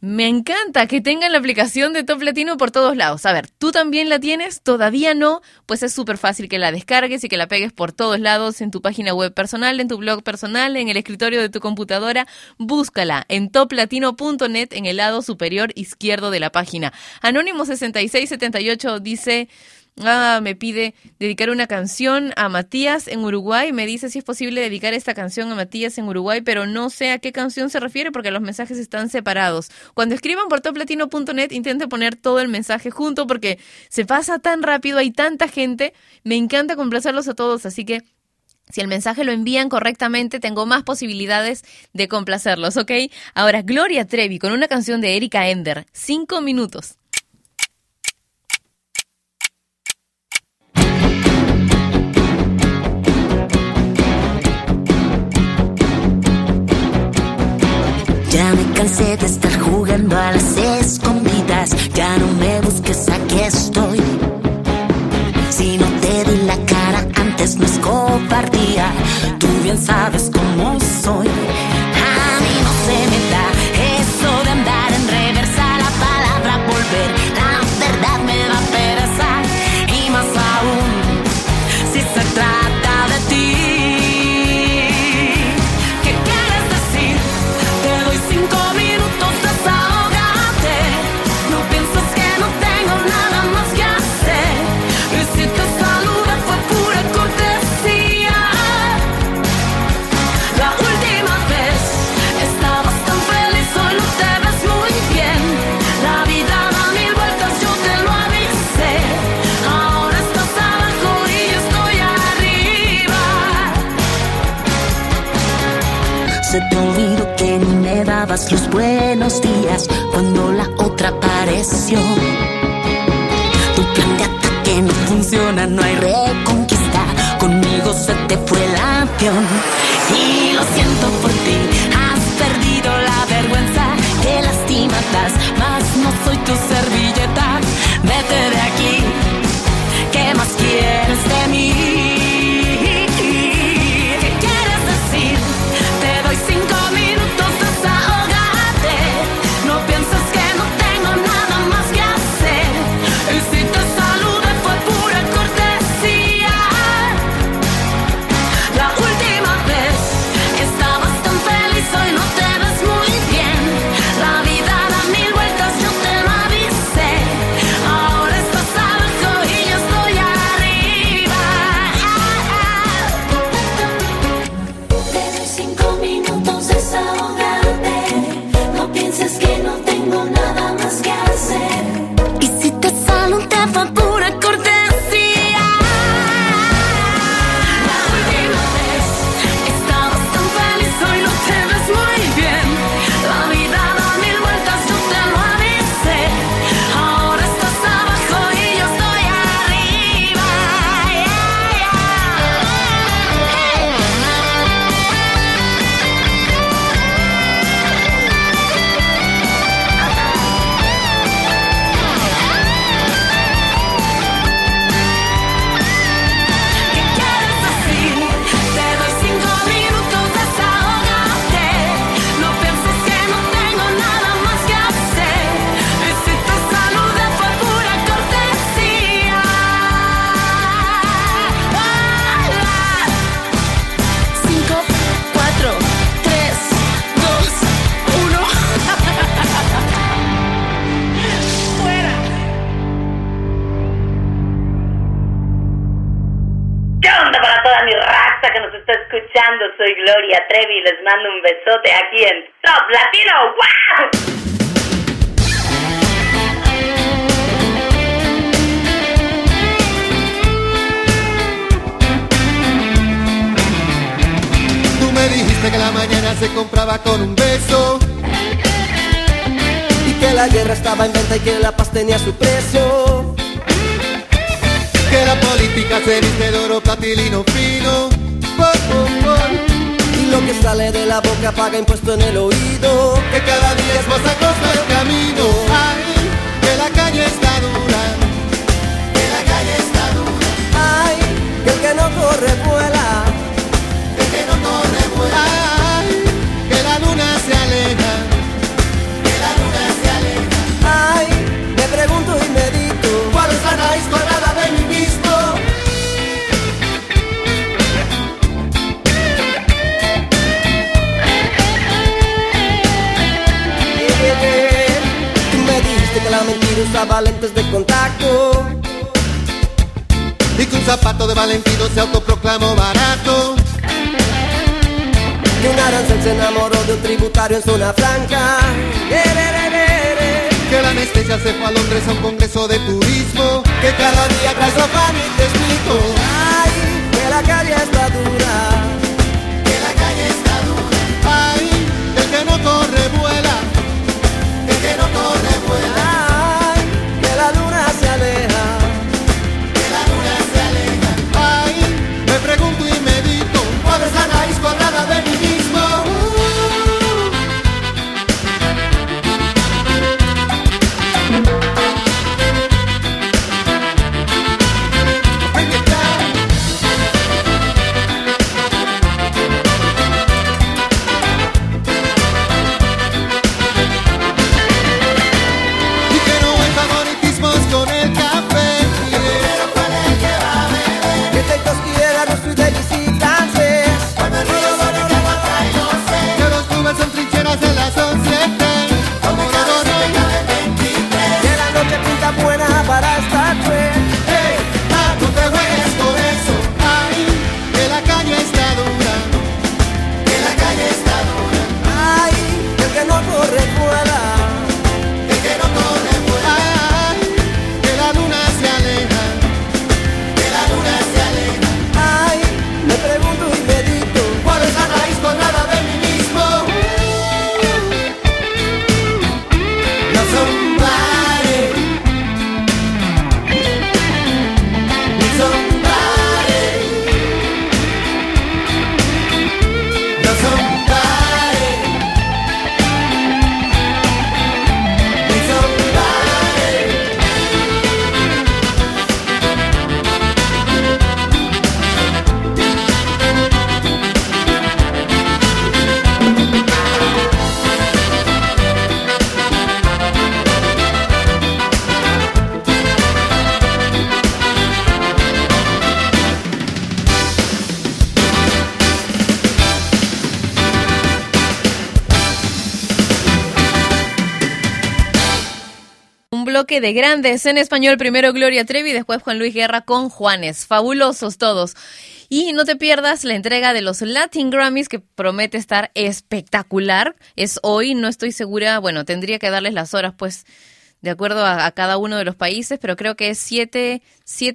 me encanta que tengan la aplicación de Top Latino por todos lados. A ver, ¿tú también la tienes? ¿Todavía no? Pues es súper fácil que la descargues y que la pegues por todos lados, en tu página web personal, en tu blog personal, en el escritorio de tu computadora. Búscala en toplatino.net en el lado superior izquierdo de la página. Anónimo6678 dice... Ah, me pide dedicar una canción a Matías en Uruguay. Me dice si es posible dedicar esta canción a Matías en Uruguay, pero no sé a qué canción se refiere porque los mensajes están separados. Cuando escriban por toplatino.net, intenten poner todo el mensaje junto porque se pasa tan rápido, hay tanta gente. Me encanta complacerlos a todos, así que si el mensaje lo envían correctamente, tengo más posibilidades de complacerlos, ¿ok? Ahora, Gloria Trevi con una canción de Erika Ender. Cinco minutos. Cansé de estar jugando a las escondidas. Ya no me busques, aquí estoy. Si no te di la cara antes, no escoges. Tú bien sabes cómo soy. Buenos días cuando la otra apareció. Tu plan de ataque no funciona, no hay reconquista. Conmigo se te fue el avión. Y lo siento por ti, has perdido la vergüenza. Te lastimas más, no soy tu servilleta. Les mando un besote aquí en Top Latino. ¡Wow! Tú me dijiste que la mañana se compraba con un beso Y que la guerra estaba en venta y que la paz tenía su precio. Que la política se viste de oro platilino fino sale de la boca paga impuesto en el oído. Que cada día es más acosta el camino Ay, que la calle está dura Que la calle está dura Ay, que el que no corre vuela. Usaba lentes de contacto. Y que un zapato de Valentino se autoproclamó barato Que un arancel se enamoró de un tributario en zona franca. Que la anestesia se fue a Londres a un congreso de turismo Que cada día trae pan y te explico Ay, que la calle está dura. Que la calle está dura Ay, el que no corre vuela El que no corre de grandes en español. Primero Gloria Trevi, después Juan Luis Guerra con Juanes. Fabulosos todos. Y no te pierdas la entrega de los Latin Grammys que promete estar espectacular. Es hoy, no estoy segura. Bueno, tendría que darles las horas, pues de acuerdo a, a, cada uno de los países, pero creo que es 7,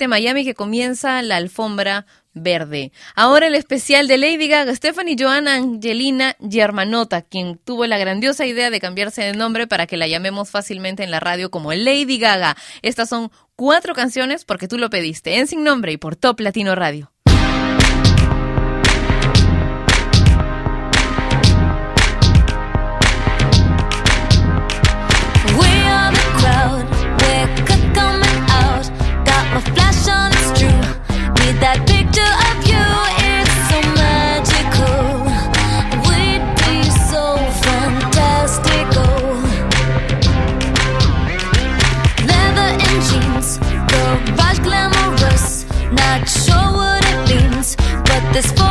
Miami que comienza la alfombra Verde. Ahora el especial de Lady Gaga, Stephanie Joanna Angelina Germanota, quien tuvo la grandiosa idea de cambiarse de nombre para que la llamemos fácilmente en la radio como Lady Gaga. Estas son cuatro canciones porque tú lo pediste, en Sin Nombre y por Top Latino Radio. this for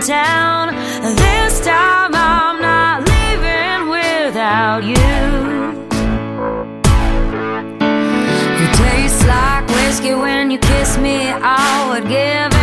downtown. This time I'm not leaving without you. It tastes like whiskey when you kiss me. I would give.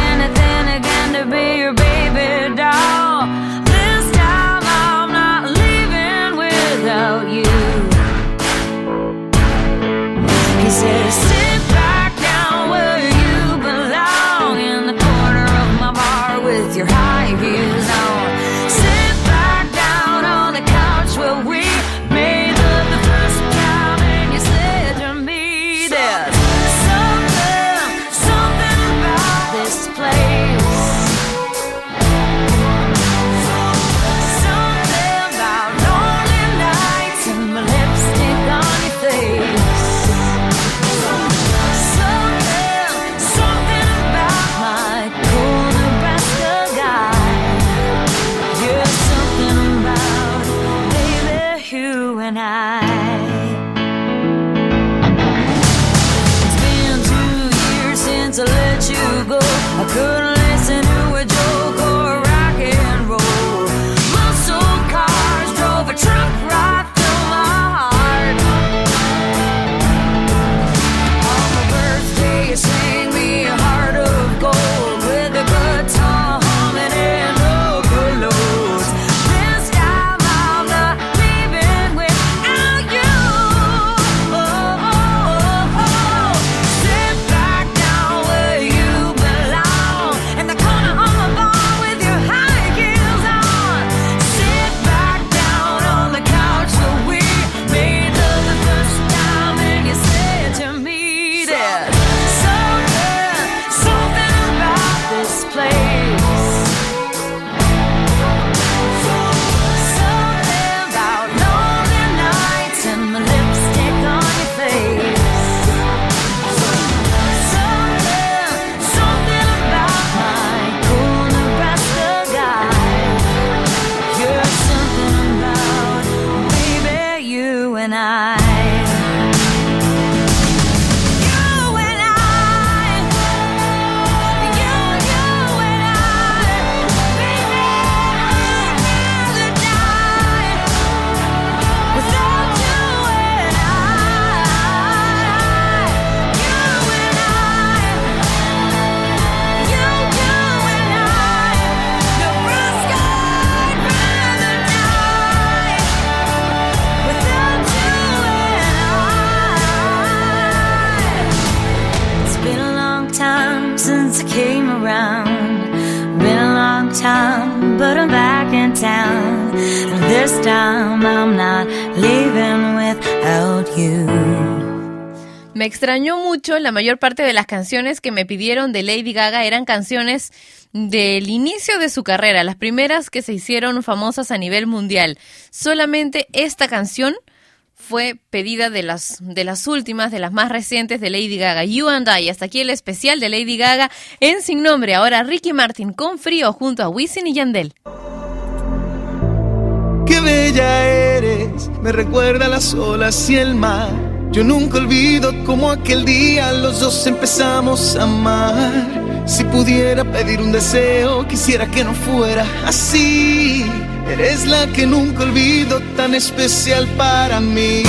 La mayor parte de las canciones que me pidieron de Lady Gaga eran canciones del inicio de su carrera, las primeras que se hicieron famosas a nivel mundial. Solamente esta canción fue pedida de las, de las últimas, de las más recientes de Lady Gaga, You and I. Hasta aquí el especial de Lady Gaga en Sin Nombre. Ahora Ricky Martin con frío junto a Wisin y Yandel. Qué bella eres, me recuerda las olas y el mar. Yo nunca olvido como aquel día los dos empezamos a amar. Si pudiera pedir un deseo, quisiera que no fuera así. Eres la que nunca olvido, tan especial para mí.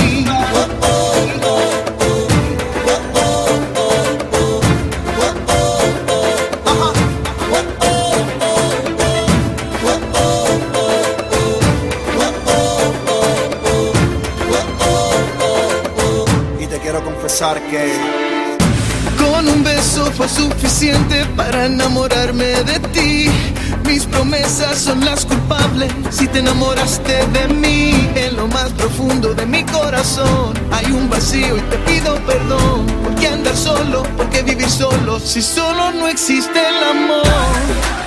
Con un beso fue suficiente para enamorarme de ti. Mis promesas son las culpables si te enamoraste de mí. En lo más profundo de mi corazón hay un vacío y te pido perdón. ¿Por qué andar solo? ¿Por qué vivir solo? Si solo no existe el amor.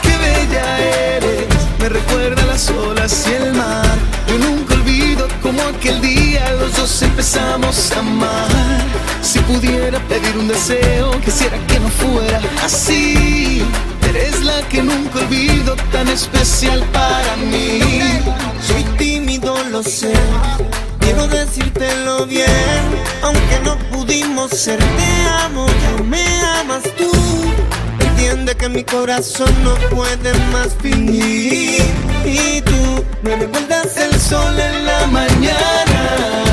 Qué bella eres, me recuerda las olas y el mar. Yo nunca olvido como aquel día los dos empezamos a amar. Si pudiera pedir un deseo, quisiera que no fuera así. Eres la que nunca olvido, tan especial para mí. Soy tímido, lo sé. Quiero decírtelo bien, aunque no pudimos ser. Te amo, ya me amas tú. Entiende que mi corazón no puede más fingir. Y tú me recuerdas el sol en la mañana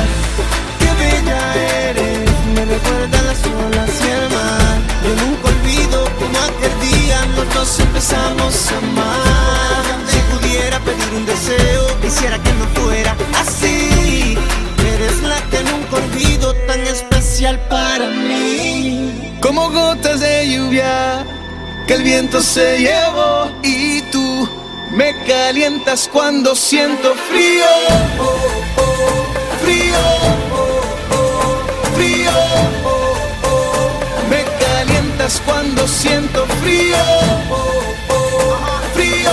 recuerda las olas y el mar. Yo nunca olvido como aquel día nosotros empezamos a amar. Si pudiera pedir un deseo, quisiera que no fuera así. Eres la que nunca olvido, tan especial para mí. Como gotas de lluvia que el viento se llevó y tú me calientas cuando siento frío, oh, oh frío. Cuando siento frío. Frío,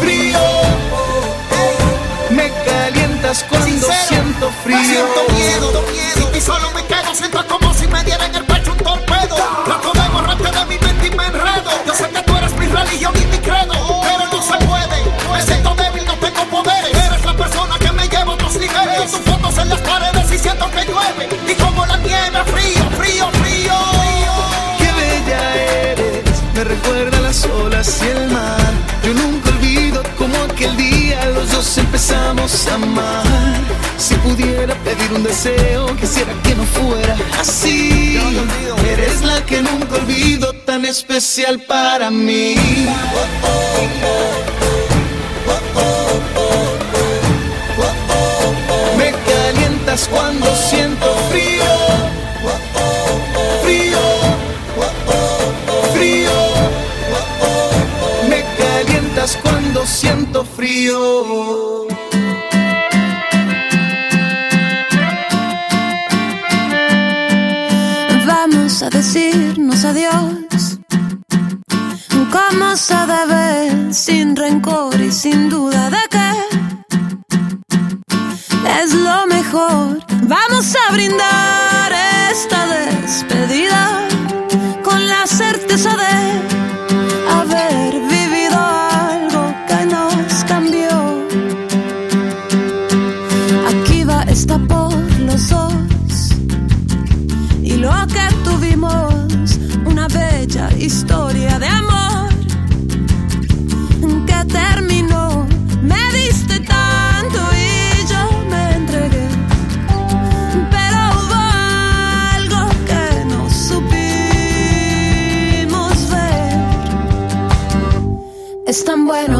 frío, me calientas cuando siento frío. Siento miedo, miedo. Y solo me quedo, siento como si me diera en el pecho un torpedo. Trato de borrarte de mi mente y me enredo. Yo sé que tú eres mi religión y mi credo, pero no se puede. Me siento débil, no tengo poderes. Eres la persona que me lleva a otros niveles. Tus fotos en las paredes y siento que llueve. Y como la nieve, frío, frío, me recuerda a las olas y el mar. Yo nunca olvido como aquel día los dos empezamos a amar. Si pudiera pedir un deseo, quisiera que no fuera así. Eres la que nunca olvido, tan especial para mí. Me calientas cuando siento. Frío, Como se debe, sin rencor y sin duda de que es lo mejor. Vamos a brindar bueno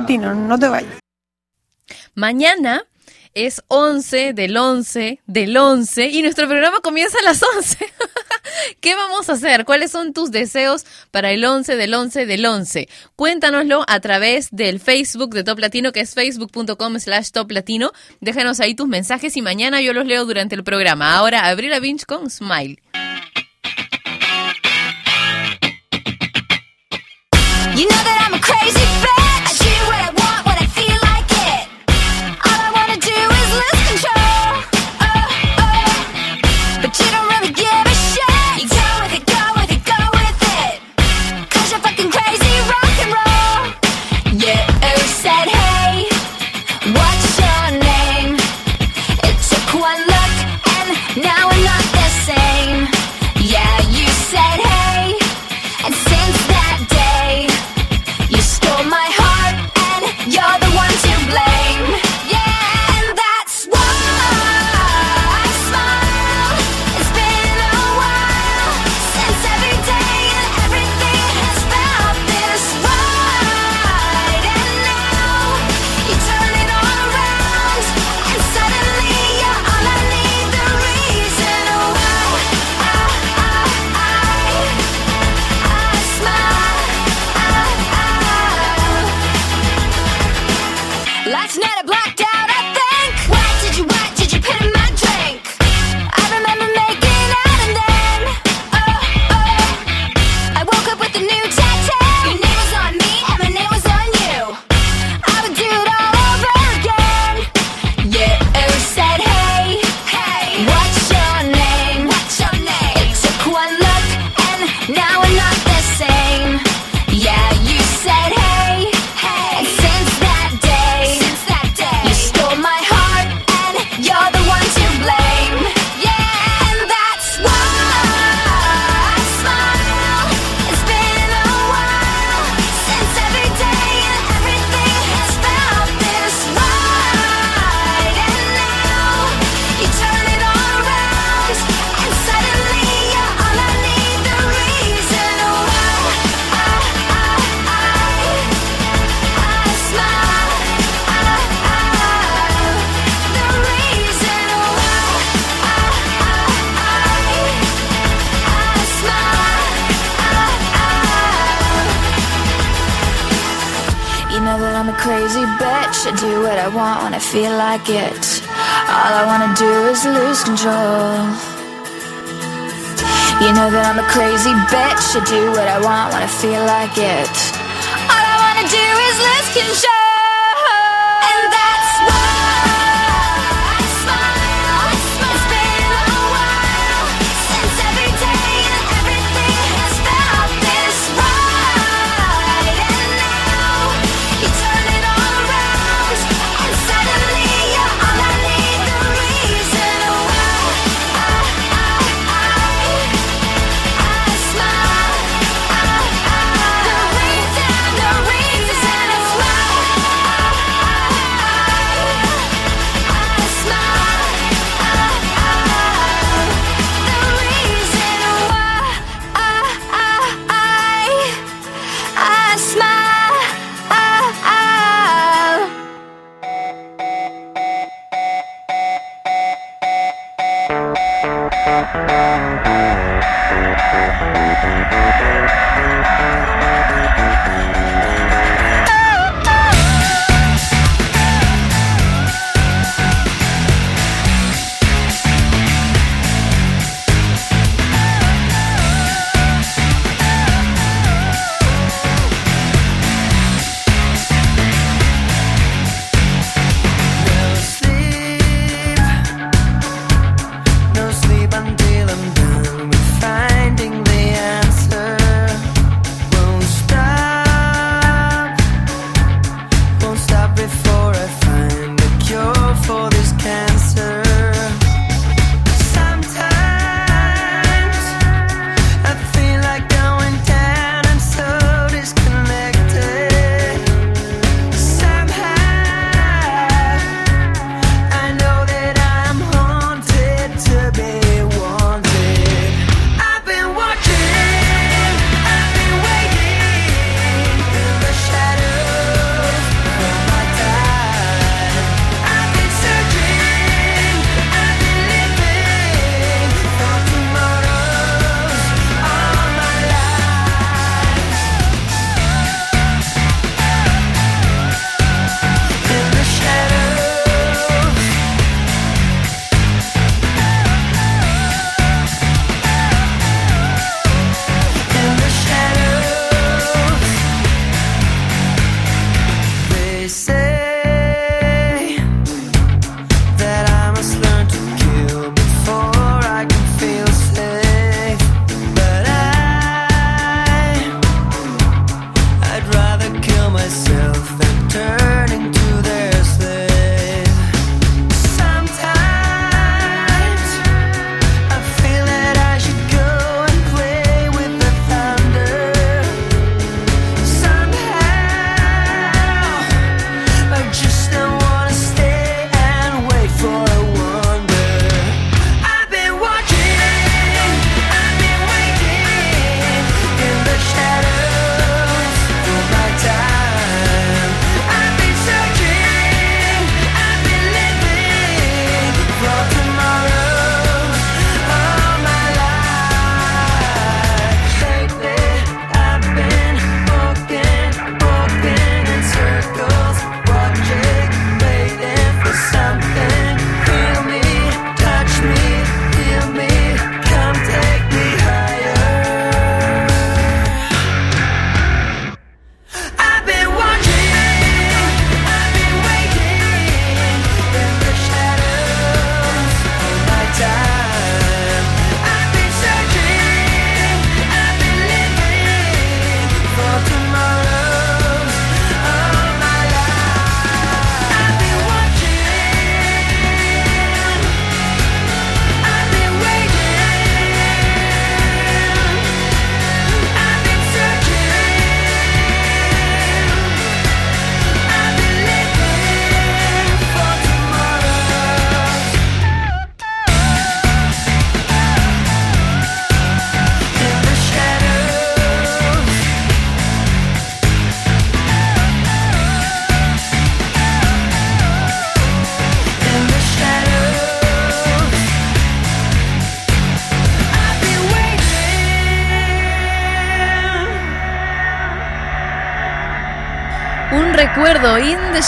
latino, no te vayas. Mañana es 11 del 11 del 11 y nuestro programa comienza a las 11. [LAUGHS] ¿Qué vamos a hacer? ¿Cuáles son tus deseos para el 11 del 11 del 11? Cuéntanoslo a través del Facebook de Top Latino, que es facebook.com slash Top Latino. Déjanos ahí tus mensajes y mañana yo los leo durante el programa. Ahora, Abril Vinch con Smile. control. You know that I'm a crazy bitch. I do what I want when I feel like it. All I wanna do is lose control.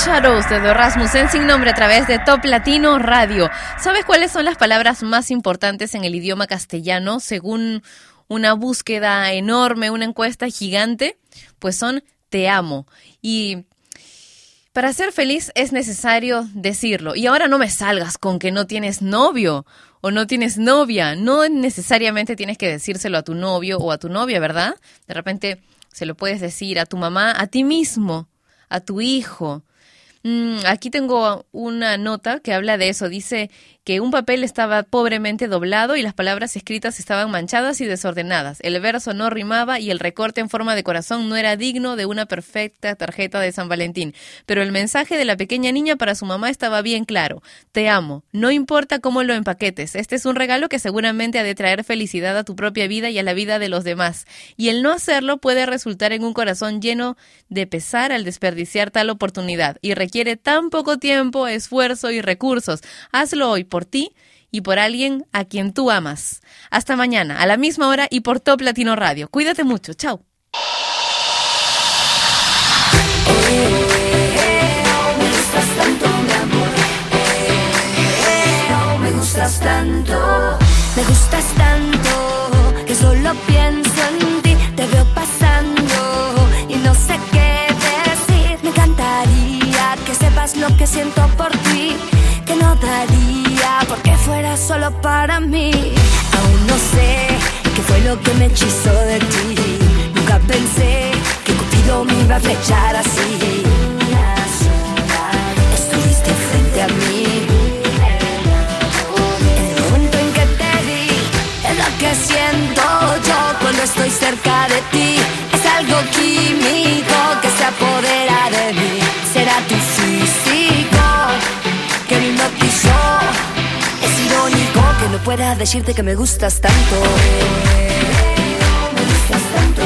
Shadows de The Rasmussen sin nombre a través de Top Latino Radio. ¿Sabes cuáles son las palabras más importantes en el idioma castellano según una búsqueda enorme, una encuesta gigante? Pues son te amo. Y para ser feliz es necesario decirlo. Y ahora no me salgas con que no tienes novio o no tienes novia. No necesariamente tienes que decírselo a tu novio o a tu novia, ¿verdad? De repente se lo puedes decir a tu mamá, a ti mismo, a tu hijo. Mm, aquí tengo una nota que habla de eso. Dice que un papel estaba pobremente doblado y las palabras escritas estaban manchadas y desordenadas. El verso no rimaba y el recorte en forma de corazón no era digno de una perfecta tarjeta de San Valentín. Pero el mensaje de la pequeña niña para su mamá estaba bien claro. Te amo. No importa cómo lo empaquetes. Este es un regalo que seguramente ha de traer felicidad a tu propia vida y a la vida de los demás. Y el no hacerlo puede resultar en un corazón lleno de pesar al desperdiciar tal oportunidad. Y requiere tan poco tiempo, esfuerzo y recursos. Hazlo hoy por ti y por alguien a quien tú amas. Hasta mañana, a la misma hora y por Top Latino Radio. Cuídate mucho. Chao. Tanto. Me gustas tanto que solo pienso en ti. Te veo pasando y no sé qué decir. Me encantaría que sepas lo que siento por ti. Que no daría porque fuera solo para mí. Aún no sé qué fue lo que me hechizó de ti. Nunca pensé que Cupido me iba a flechar así. Estuviste frente a mí. El momento en que te vi es lo que siento yo cuando estoy cerca de ti. Es algo químico que se apodera de mí. Será tu físico que me hipnotizó. Es irónico que no pueda decirte que me gustas tanto. Me gustas tanto,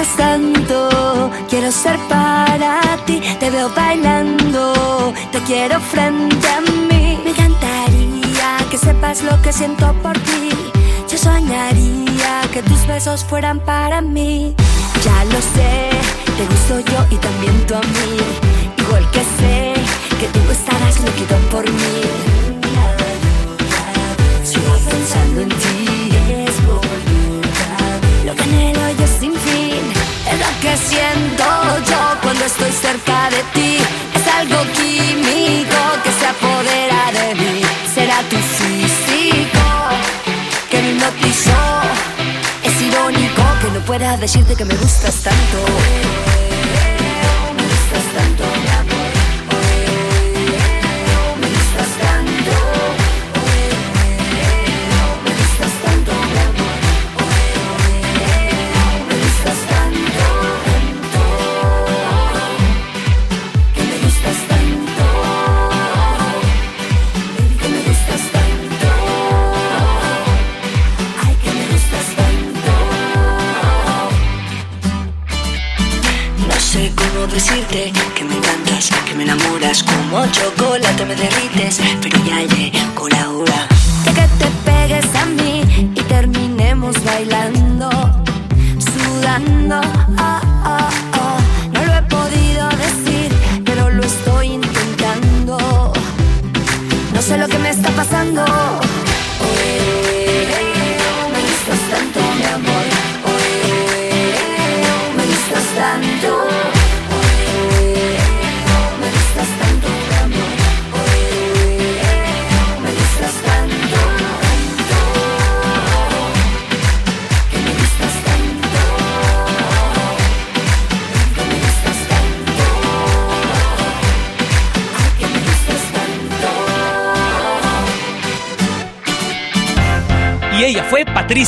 gustas tanto, quiero ser para ti. Te veo bailando, te quiero frente a mí. Me encantaría que sepas lo que siento por ti. Yo soñaría que tus besos fueran para mí. Ya lo sé, te gusto yo y también tú a mí. Igual que sé que tú estarás loquito por mí. Sigo pensando en ti. Lo que anhelo es lo que siento yo cuando estoy cerca de ti. Es algo químico que se apodera de mí. Será tu físico que me hipnotizó. Es irónico que no pueda decirte que me gustas tanto. Como chocolate me derrites,